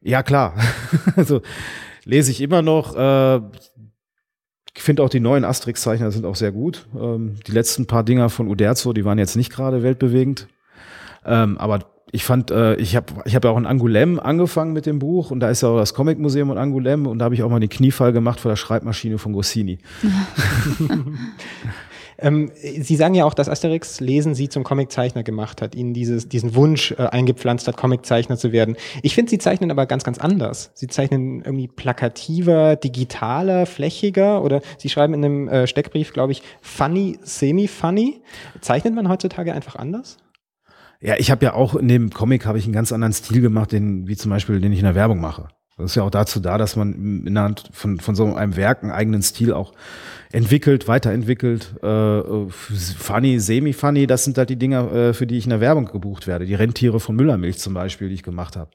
Ja, klar. also lese ich immer noch. Äh, ich finde auch die neuen Asterix-Zeichner sind auch sehr gut. Ähm, die letzten paar Dinger von Uderzo, die waren jetzt nicht gerade weltbewegend. Ähm, aber ich fand, äh, ich habe ich hab ja auch in Angoulême angefangen mit dem Buch und da ist ja auch das Comic-Museum in Angoulême und da habe ich auch mal den Kniefall gemacht vor der Schreibmaschine von Goscinny. Ähm, Sie sagen ja auch, dass Asterix Lesen Sie zum Comiczeichner gemacht hat, Ihnen dieses, diesen Wunsch äh, eingepflanzt hat, Comiczeichner zu werden. Ich finde, Sie zeichnen aber ganz, ganz anders. Sie zeichnen irgendwie plakativer, digitaler, flächiger oder Sie schreiben in einem äh, Steckbrief, glaube ich, funny, semi-funny. Zeichnet man heutzutage einfach anders? Ja, ich habe ja auch in dem Comic habe ich einen ganz anderen Stil gemacht, den, wie zum Beispiel, den ich in der Werbung mache. Das ist ja auch dazu da, dass man innerhalb von, von so einem Werk einen eigenen Stil auch entwickelt, weiterentwickelt. Äh, funny, semi-funny, das sind halt die Dinger, äh, für die ich in der Werbung gebucht werde. Die Rentiere von Müllermilch zum Beispiel, die ich gemacht habe.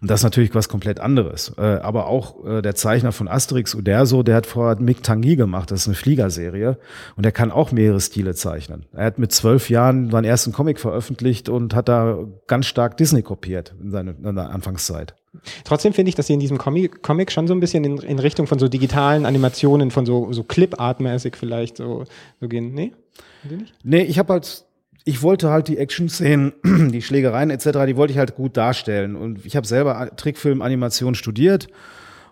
Und das ist natürlich was komplett anderes. Äh, aber auch äh, der Zeichner von Asterix, Uderso, der hat vorher Mick Tanguy gemacht, das ist eine Fliegerserie. Und der kann auch mehrere Stile zeichnen. Er hat mit zwölf Jahren seinen ersten Comic veröffentlicht und hat da ganz stark Disney kopiert in seiner Anfangszeit. Trotzdem finde ich, dass Sie in diesem Comic, Comic schon so ein bisschen in, in Richtung von so digitalen Animationen, von so, so Clip-Art-mäßig vielleicht so, so gehen. Nee? Nee, ich habe halt, ich wollte halt die Action-Szenen, die Schlägereien etc., die wollte ich halt gut darstellen. Und ich habe selber Trickfilm-Animation studiert.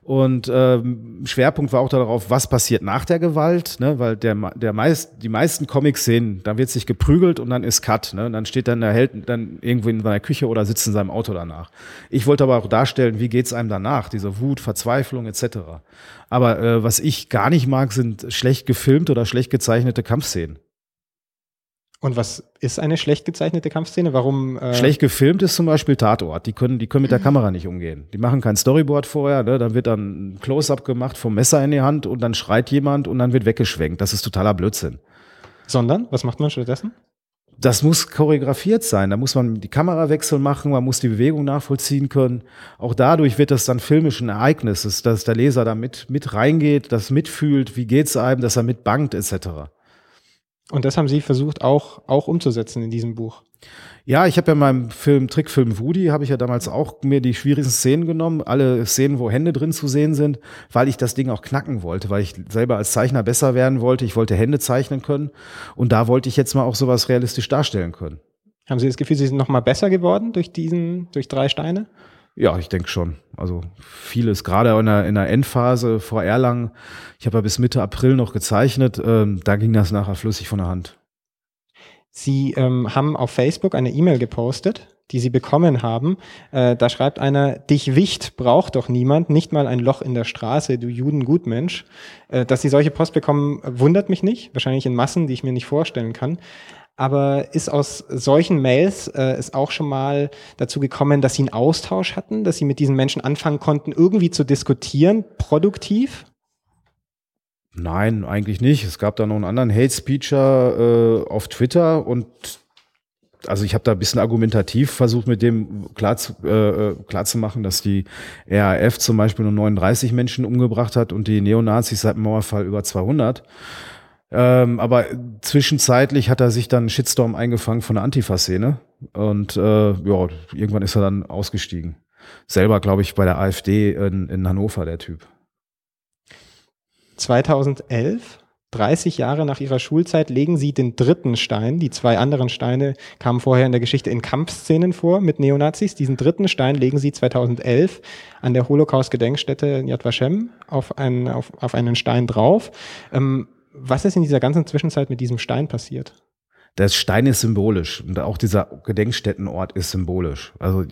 Und ähm, Schwerpunkt war auch darauf, was passiert nach der Gewalt, ne? weil der, der meist, die meisten Comic-Szenen, da wird sich geprügelt und dann ist Cut. Ne? Und dann steht dann der Held dann irgendwo in seiner Küche oder sitzt in seinem Auto danach. Ich wollte aber auch darstellen, wie geht's einem danach, diese Wut, Verzweiflung etc. Aber äh, was ich gar nicht mag, sind schlecht gefilmt oder schlecht gezeichnete Kampfszenen. Und was ist eine schlecht gezeichnete Kampfszene? Warum? Äh Schlecht gefilmt ist zum Beispiel Tatort. Die können, die können mit der Kamera nicht umgehen. Die machen kein Storyboard vorher, ne? dann wird dann ein Close-up gemacht vom Messer in die Hand und dann schreit jemand und dann wird weggeschwenkt. Das ist totaler Blödsinn. Sondern, was macht man stattdessen? Das muss choreografiert sein. Da muss man die Kamerawechsel machen, man muss die Bewegung nachvollziehen können. Auch dadurch wird das dann filmisch ein Ereignis, dass, der Leser da mit, mit reingeht, das mitfühlt, wie geht's einem, dass er mitbangt, etc. Und das haben Sie versucht auch, auch umzusetzen in diesem Buch. Ja, ich habe ja in meinem Film, Trickfilm Woody, habe ich ja damals auch mir die schwierigsten Szenen genommen, alle Szenen, wo Hände drin zu sehen sind, weil ich das Ding auch knacken wollte, weil ich selber als Zeichner besser werden wollte. Ich wollte Hände zeichnen können und da wollte ich jetzt mal auch sowas realistisch darstellen können. Haben Sie das Gefühl, Sie sind noch mal besser geworden durch diesen, durch drei Steine? Ja, ich denke schon. Also vieles, gerade in der, in der Endphase vor Erlangen. Ich habe ja bis Mitte April noch gezeichnet. Ähm, da ging das nachher flüssig von der Hand. Sie ähm, haben auf Facebook eine E-Mail gepostet, die Sie bekommen haben. Äh, da schreibt einer, dich Wicht braucht doch niemand, nicht mal ein Loch in der Straße, du Judengutmensch. Äh, dass Sie solche Post bekommen, wundert mich nicht. Wahrscheinlich in Massen, die ich mir nicht vorstellen kann. Aber ist aus solchen Mails äh, ist auch schon mal dazu gekommen, dass Sie einen Austausch hatten, dass Sie mit diesen Menschen anfangen konnten, irgendwie zu diskutieren, produktiv? Nein, eigentlich nicht. Es gab da noch einen anderen Hate Speecher äh, auf Twitter und also ich habe da ein bisschen argumentativ versucht, mit dem klar zu, äh, klar zu machen, dass die RAF zum Beispiel nur 39 Menschen umgebracht hat und die Neonazis seit dem Mauerfall über 200. Ähm, aber zwischenzeitlich hat er sich dann Shitstorm eingefangen von der Antifa-Szene und äh, ja, irgendwann ist er dann ausgestiegen. Selber, glaube ich, bei der AfD in, in Hannover, der Typ. 2011 30 Jahre nach ihrer Schulzeit legen sie den dritten Stein. Die zwei anderen Steine kamen vorher in der Geschichte in Kampfszenen vor mit Neonazis. Diesen dritten Stein legen sie 2011 an der Holocaust-Gedenkstätte in Yad Vashem auf einen, auf, auf einen Stein drauf. Ähm, was ist in dieser ganzen Zwischenzeit mit diesem Stein passiert? Der Stein ist symbolisch und auch dieser Gedenkstättenort ist symbolisch. Also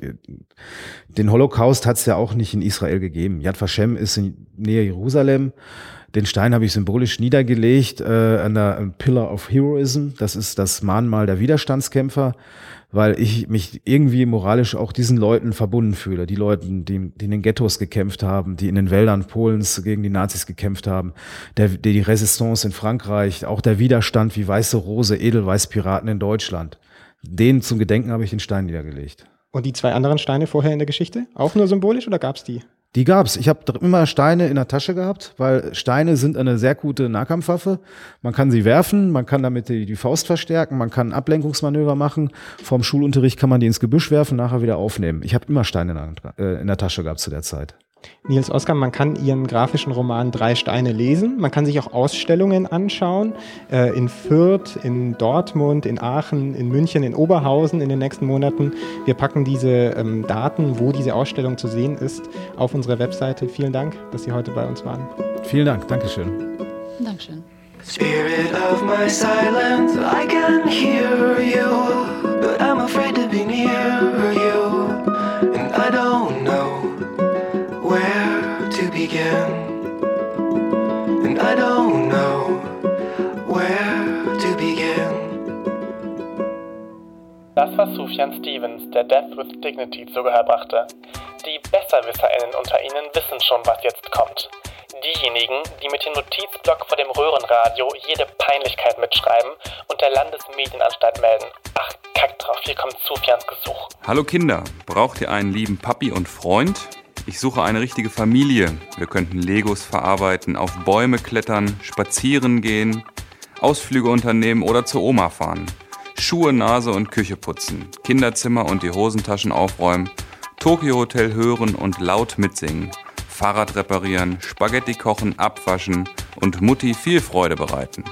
den Holocaust hat es ja auch nicht in Israel gegeben. Yad Vashem ist in Nähe Jerusalem den Stein habe ich symbolisch niedergelegt äh, an der Pillar of Heroism. Das ist das Mahnmal der Widerstandskämpfer, weil ich mich irgendwie moralisch auch diesen Leuten verbunden fühle. Die Leuten, die, die in den Ghettos gekämpft haben, die in den Wäldern Polens gegen die Nazis gekämpft haben, der, die Resistance in Frankreich, auch der Widerstand wie Weiße Rose, Edelweißpiraten in Deutschland. Denen zum Gedenken habe ich den Stein niedergelegt. Und die zwei anderen Steine vorher in der Geschichte? Auch nur symbolisch oder gab es die? Die gab's. Ich habe immer Steine in der Tasche gehabt, weil Steine sind eine sehr gute Nahkampfwaffe. Man kann sie werfen, man kann damit die, die Faust verstärken, man kann Ablenkungsmanöver machen. Vorm Schulunterricht kann man die ins Gebüsch werfen, nachher wieder aufnehmen. Ich habe immer Steine in der, äh, in der Tasche gehabt zu der Zeit. Nils Oskar, man kann Ihren grafischen Roman Drei Steine lesen. Man kann sich auch Ausstellungen anschauen. Äh, in Fürth, in Dortmund, in Aachen, in München, in Oberhausen in den nächsten Monaten. Wir packen diese ähm, Daten, wo diese Ausstellung zu sehen ist, auf unsere Webseite. Vielen Dank, dass Sie heute bei uns waren. Vielen Dank, Dankeschön. Dankeschön. Spirit of my silence, I can hear you, but I'm afraid to be near Das war Sufjan Stevens, der Death with Dignity zu Gehör brachte. Die BesserwisserInnen unter Ihnen wissen schon, was jetzt kommt. Diejenigen, die mit dem Notizblock vor dem Röhrenradio jede Peinlichkeit mitschreiben und der Landesmedienanstalt melden. Ach, kack drauf, hier kommt Sufjans Gesuch. Hallo Kinder, braucht ihr einen lieben Papi und Freund? Ich suche eine richtige Familie. Wir könnten Legos verarbeiten, auf Bäume klettern, spazieren gehen, Ausflüge unternehmen oder zur Oma fahren. Schuhe, Nase und Küche putzen, Kinderzimmer und die Hosentaschen aufräumen, Tokyo Hotel hören und laut mitsingen, Fahrrad reparieren, Spaghetti kochen, abwaschen und Mutti viel Freude bereiten.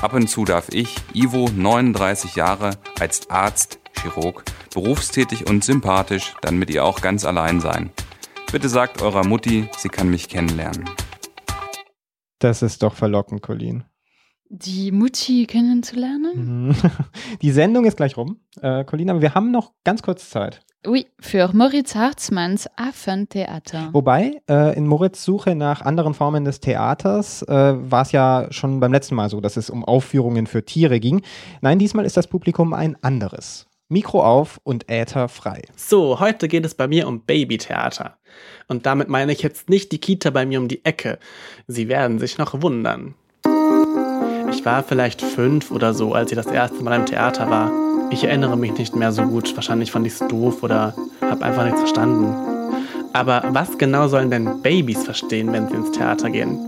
Ab und zu darf ich, Ivo, 39 Jahre, als Arzt, Chirurg, berufstätig und sympathisch, dann mit ihr auch ganz allein sein. Bitte sagt eurer Mutti, sie kann mich kennenlernen. Das ist doch verlockend, Colin. Die Mutti kennenzulernen? Mhm. Die Sendung ist gleich rum, äh, Colin, aber wir haben noch ganz kurz Zeit. Oui, für Moritz Hartmanns Affentheater. Wobei, äh, in Moritz Suche nach anderen Formen des Theaters äh, war es ja schon beim letzten Mal so, dass es um Aufführungen für Tiere ging. Nein, diesmal ist das Publikum ein anderes. Mikro auf und Äther frei. So, heute geht es bei mir um Babytheater. Und damit meine ich jetzt nicht die Kita bei mir um die Ecke. Sie werden sich noch wundern. Ich war vielleicht fünf oder so, als ich das erste Mal im Theater war. Ich erinnere mich nicht mehr so gut. Wahrscheinlich fand ich es doof oder habe einfach nichts verstanden. Aber was genau sollen denn Babys verstehen, wenn sie ins Theater gehen?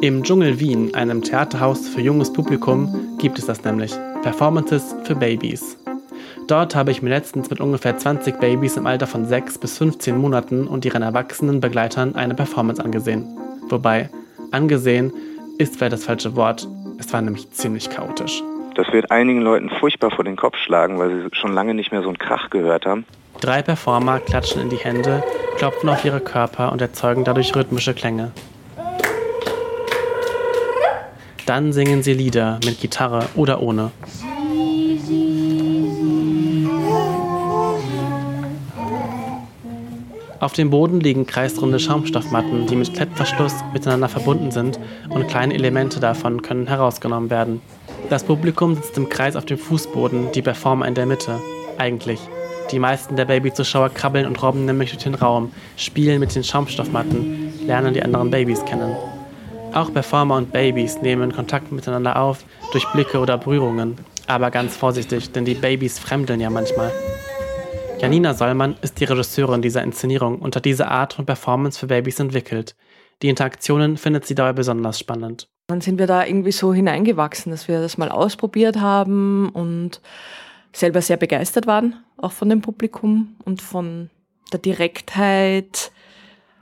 Im Dschungel Wien, einem Theaterhaus für junges Publikum, gibt es das nämlich. Performances für Babys. Dort habe ich mir letztens mit ungefähr 20 Babys im Alter von 6 bis 15 Monaten und ihren erwachsenen Begleitern eine Performance angesehen. Wobei, angesehen ist vielleicht das falsche Wort. Es war nämlich ziemlich chaotisch. Das wird einigen Leuten furchtbar vor den Kopf schlagen, weil sie schon lange nicht mehr so einen Krach gehört haben. Drei Performer klatschen in die Hände, klopfen auf ihre Körper und erzeugen dadurch rhythmische Klänge. Dann singen sie Lieder mit Gitarre oder ohne. Auf dem Boden liegen kreisrunde Schaumstoffmatten, die mit Klettverschluss miteinander verbunden sind und kleine Elemente davon können herausgenommen werden. Das Publikum sitzt im Kreis auf dem Fußboden, die Performer in der Mitte. Eigentlich. Die meisten der Babyzuschauer krabbeln und robben nämlich durch den Raum, spielen mit den Schaumstoffmatten, lernen die anderen Babys kennen. Auch Performer und Babys nehmen Kontakt miteinander auf, durch Blicke oder Berührungen. Aber ganz vorsichtig, denn die Babys fremdeln ja manchmal. Janina Sollmann ist die Regisseurin dieser Inszenierung und hat diese Art von Performance für Babys entwickelt. Die Interaktionen findet sie dabei besonders spannend. Dann sind wir da irgendwie so hineingewachsen, dass wir das mal ausprobiert haben und selber sehr begeistert waren, auch von dem Publikum und von der Direktheit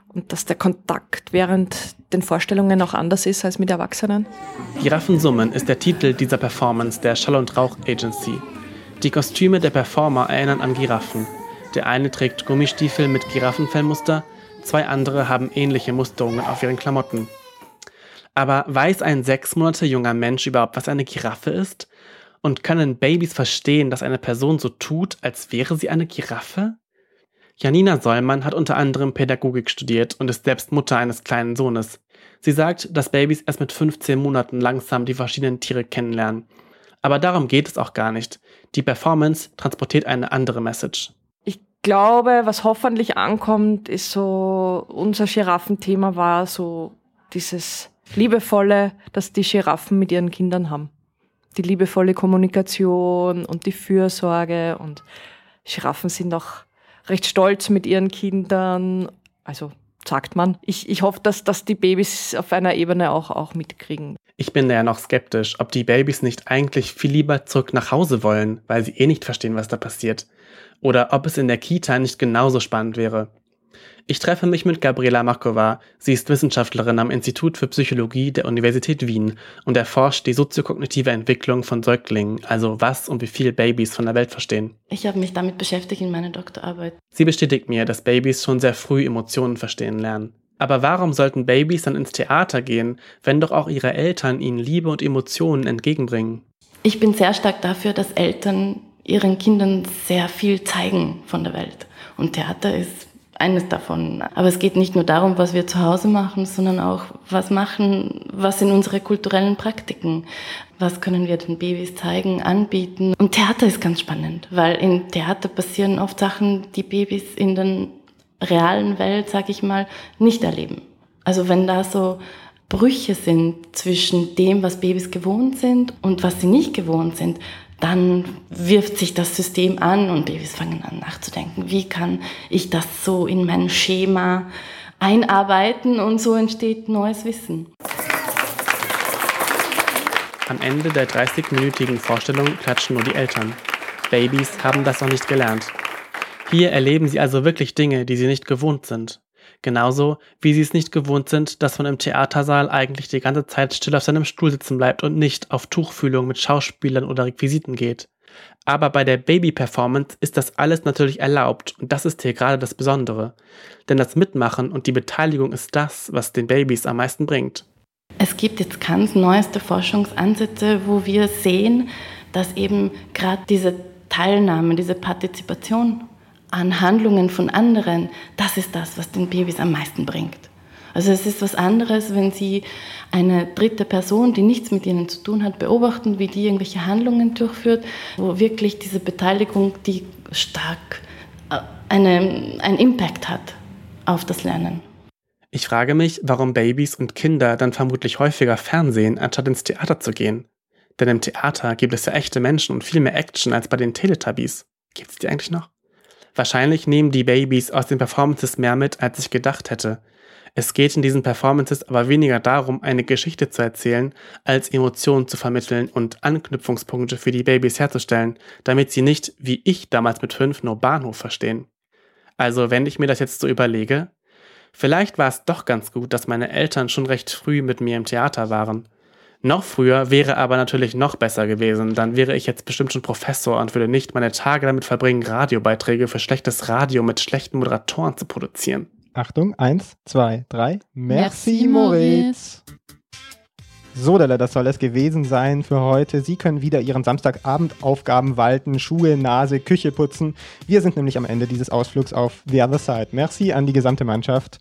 und dass der Kontakt während den Vorstellungen auch anders ist als mit Erwachsenen. Giraffensummen ist der Titel dieser Performance der Schall- und Rauch Agency. Die Kostüme der Performer erinnern an Giraffen. Der eine trägt Gummistiefel mit Giraffenfellmuster, zwei andere haben ähnliche Musterungen auf ihren Klamotten. Aber weiß ein sechs Monate junger Mensch überhaupt, was eine Giraffe ist? Und können Babys verstehen, dass eine Person so tut, als wäre sie eine Giraffe? Janina Sollmann hat unter anderem Pädagogik studiert und ist selbst Mutter eines kleinen Sohnes. Sie sagt, dass Babys erst mit 15 Monaten langsam die verschiedenen Tiere kennenlernen. Aber darum geht es auch gar nicht. Die Performance transportiert eine andere Message. Ich glaube, was hoffentlich ankommt, ist so, unser Giraffenthema war so dieses liebevolle, das die Giraffen mit ihren Kindern haben. Die liebevolle Kommunikation und die Fürsorge und Giraffen sind auch recht stolz mit ihren Kindern. Also sagt man. Ich, ich hoffe, dass, dass die Babys auf einer Ebene auch, auch mitkriegen. Ich bin da ja noch skeptisch, ob die Babys nicht eigentlich viel lieber zurück nach Hause wollen, weil sie eh nicht verstehen, was da passiert. Oder ob es in der Kita nicht genauso spannend wäre. Ich treffe mich mit Gabriela Makova. Sie ist Wissenschaftlerin am Institut für Psychologie der Universität Wien und erforscht die soziokognitive Entwicklung von Säuglingen, also was und wie viel Babys von der Welt verstehen. Ich habe mich damit beschäftigt in meiner Doktorarbeit. Sie bestätigt mir, dass Babys schon sehr früh Emotionen verstehen lernen. Aber warum sollten Babys dann ins Theater gehen, wenn doch auch ihre Eltern ihnen Liebe und Emotionen entgegenbringen? Ich bin sehr stark dafür, dass Eltern ihren Kindern sehr viel zeigen von der Welt. Und Theater ist eines davon. Aber es geht nicht nur darum, was wir zu Hause machen, sondern auch, was machen, was sind unsere kulturellen Praktiken? Was können wir den Babys zeigen, anbieten? Und Theater ist ganz spannend, weil in Theater passieren oft Sachen, die Babys in der realen Welt, sag ich mal, nicht erleben. Also wenn da so Brüche sind zwischen dem, was Babys gewohnt sind und was sie nicht gewohnt sind, dann wirft sich das System an und Babys fangen an nachzudenken, wie kann ich das so in mein Schema einarbeiten und so entsteht neues Wissen. Am Ende der 30-minütigen Vorstellung klatschen nur die Eltern. Babys haben das noch nicht gelernt. Hier erleben sie also wirklich Dinge, die sie nicht gewohnt sind. Genauso wie sie es nicht gewohnt sind, dass man im Theatersaal eigentlich die ganze Zeit still auf seinem Stuhl sitzen bleibt und nicht auf Tuchfühlung mit Schauspielern oder Requisiten geht. Aber bei der Baby-Performance ist das alles natürlich erlaubt und das ist hier gerade das Besondere. Denn das Mitmachen und die Beteiligung ist das, was den Babys am meisten bringt. Es gibt jetzt ganz neueste Forschungsansätze, wo wir sehen, dass eben gerade diese Teilnahme, diese Partizipation an Handlungen von anderen, das ist das, was den Babys am meisten bringt. Also es ist was anderes, wenn sie eine dritte Person, die nichts mit ihnen zu tun hat, beobachten, wie die irgendwelche Handlungen durchführt, wo wirklich diese Beteiligung, die stark äh, eine, einen Impact hat auf das Lernen. Ich frage mich, warum Babys und Kinder dann vermutlich häufiger Fernsehen, anstatt ins Theater zu gehen. Denn im Theater gibt es ja echte Menschen und viel mehr Action als bei den Teletubbies. Gibt es die eigentlich noch? Wahrscheinlich nehmen die Babys aus den Performances mehr mit, als ich gedacht hätte. Es geht in diesen Performances aber weniger darum, eine Geschichte zu erzählen, als Emotionen zu vermitteln und Anknüpfungspunkte für die Babys herzustellen, damit sie nicht, wie ich damals mit fünf, nur Bahnhof verstehen. Also, wenn ich mir das jetzt so überlege, vielleicht war es doch ganz gut, dass meine Eltern schon recht früh mit mir im Theater waren. Noch früher wäre aber natürlich noch besser gewesen. Dann wäre ich jetzt bestimmt schon Professor und würde nicht meine Tage damit verbringen, Radiobeiträge für schlechtes Radio mit schlechten Moderatoren zu produzieren. Achtung, eins, zwei, drei. Merci, Merci, Moritz. So, Della, das soll es gewesen sein für heute. Sie können wieder Ihren Samstagabendaufgaben walten, Schuhe, Nase, Küche putzen. Wir sind nämlich am Ende dieses Ausflugs auf The Other Side. Merci an die gesamte Mannschaft.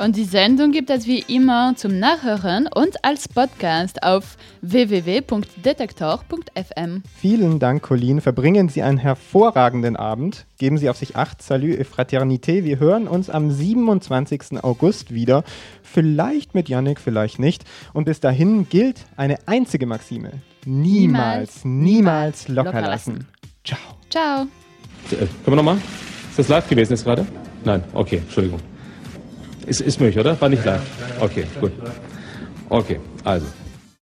Und die Sendung gibt es wie immer zum Nachhören und als Podcast auf www.detektor.fm. Vielen Dank, Colleen. Verbringen Sie einen hervorragenden Abend. Geben Sie auf sich acht. Salut et Fraternité. Wir hören uns am 27. August wieder. Vielleicht mit Yannick, vielleicht nicht. Und bis dahin gilt eine einzige Maxime. Niemals, niemals, locker, locker lassen. lassen. Ciao. Ciao. Äh, können wir nochmal? Ist das live gewesen jetzt gerade? Nein, okay, Entschuldigung. Ist, ist möglich, oder? War nicht live? Okay, gut. Okay, also.